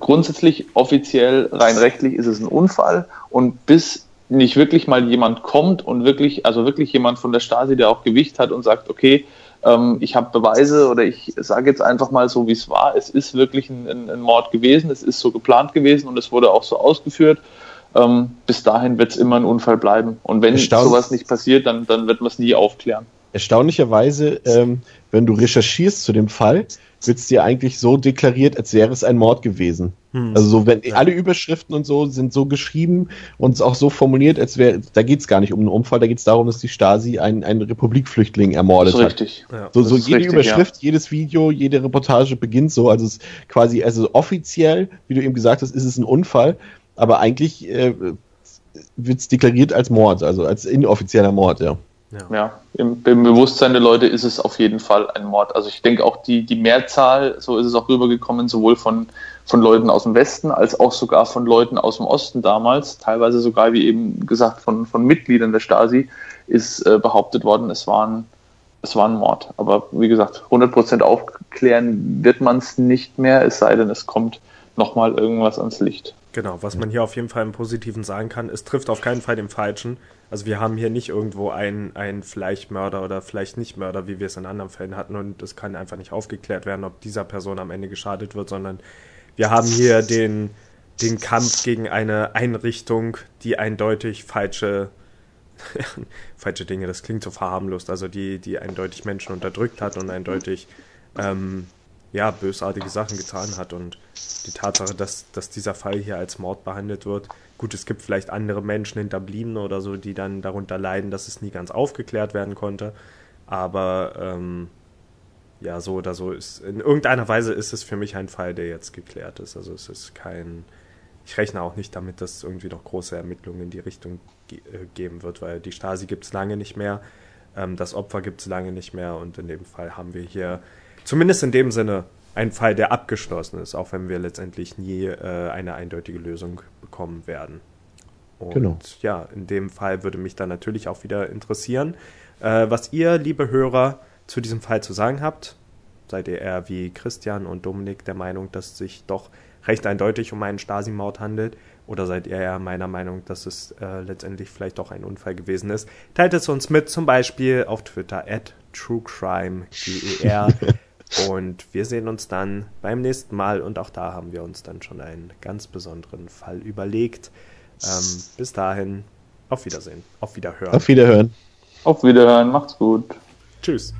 Speaker 2: Grundsätzlich, offiziell, rein rechtlich ist es ein Unfall und bis nicht wirklich mal jemand kommt und wirklich, also wirklich jemand von der Stasi, der auch Gewicht hat und sagt, okay, ähm, ich habe Beweise oder ich sage jetzt einfach mal so, wie es war. Es ist wirklich ein, ein, Mord gewesen, es ist so geplant gewesen und es wurde auch so ausgeführt. Ähm, bis dahin wird es immer ein Unfall bleiben. Und wenn sowas nicht passiert, dann, dann wird man es nie aufklären
Speaker 3: erstaunlicherweise, ähm, wenn du recherchierst zu dem Fall, wird es dir eigentlich so deklariert, als wäre es ein Mord gewesen. Hm. Also so, wenn ja. alle Überschriften und so sind so geschrieben und auch so formuliert, als wäre, da geht es gar nicht um einen Unfall, da geht es darum, dass die Stasi einen, einen Republikflüchtling ermordet das ist richtig. hat. Ja. So, so jede richtig, Überschrift, ja. jedes Video, jede Reportage beginnt so, also es quasi, also offiziell, wie du eben gesagt hast, ist es ein Unfall, aber eigentlich äh, wird es deklariert als Mord, also als inoffizieller Mord, ja.
Speaker 2: Ja, ja im, im, Bewusstsein der Leute ist es auf jeden Fall ein Mord. Also ich denke auch die, die Mehrzahl, so ist es auch rübergekommen, sowohl von, von Leuten aus dem Westen als auch sogar von Leuten aus dem Osten damals, teilweise sogar, wie eben gesagt, von, von Mitgliedern der Stasi, ist äh, behauptet worden, es war, ein, es war ein Mord. Aber wie gesagt, 100% aufklären wird man es nicht mehr, es sei denn, es kommt nochmal irgendwas ans Licht.
Speaker 1: Genau, was man hier auf jeden Fall im Positiven sagen kann, es trifft auf keinen Fall den Falschen. Also wir haben hier nicht irgendwo einen, einen Fleischmörder oder vielleicht nicht Mörder, wie wir es in anderen Fällen hatten. Und es kann einfach nicht aufgeklärt werden, ob dieser Person am Ende geschadet wird, sondern wir haben hier den, den Kampf gegen eine Einrichtung, die eindeutig falsche [laughs] falsche Dinge, das klingt so verharmlost, also die, die eindeutig Menschen unterdrückt hat und eindeutig ähm, ja, bösartige Sachen getan hat. Und die Tatsache, dass, dass dieser Fall hier als Mord behandelt wird, Gut, es gibt vielleicht andere Menschen Hinterbliebene oder so, die dann darunter leiden, dass es nie ganz aufgeklärt werden konnte. Aber ähm, ja, so oder so ist. In irgendeiner Weise ist es für mich ein Fall, der jetzt geklärt ist. Also es ist kein. Ich rechne auch nicht damit, dass es irgendwie noch große Ermittlungen in die Richtung ge äh, geben wird, weil die Stasi gibt es lange nicht mehr. Ähm, das Opfer gibt es lange nicht mehr und in dem Fall haben wir hier zumindest in dem Sinne ein Fall, der abgeschlossen ist, auch wenn wir letztendlich nie äh, eine eindeutige Lösung bekommen werden. Und genau. ja, in dem Fall würde mich dann natürlich auch wieder interessieren, äh, was ihr, liebe Hörer, zu diesem Fall zu sagen habt. Seid ihr eher wie Christian und Dominik der Meinung, dass es sich doch recht eindeutig um einen Stasi-Mord handelt? Oder seid ihr eher meiner Meinung, dass es äh, letztendlich vielleicht doch ein Unfall gewesen ist? Teilt es uns mit, zum Beispiel auf Twitter at truecrimeger. [laughs] Und wir sehen uns dann beim nächsten Mal und auch da haben wir uns dann schon einen ganz besonderen Fall überlegt. Ähm, bis dahin, auf Wiedersehen, auf Wiederhören.
Speaker 3: Auf Wiederhören.
Speaker 2: Auf Wiederhören, macht's gut.
Speaker 1: Tschüss.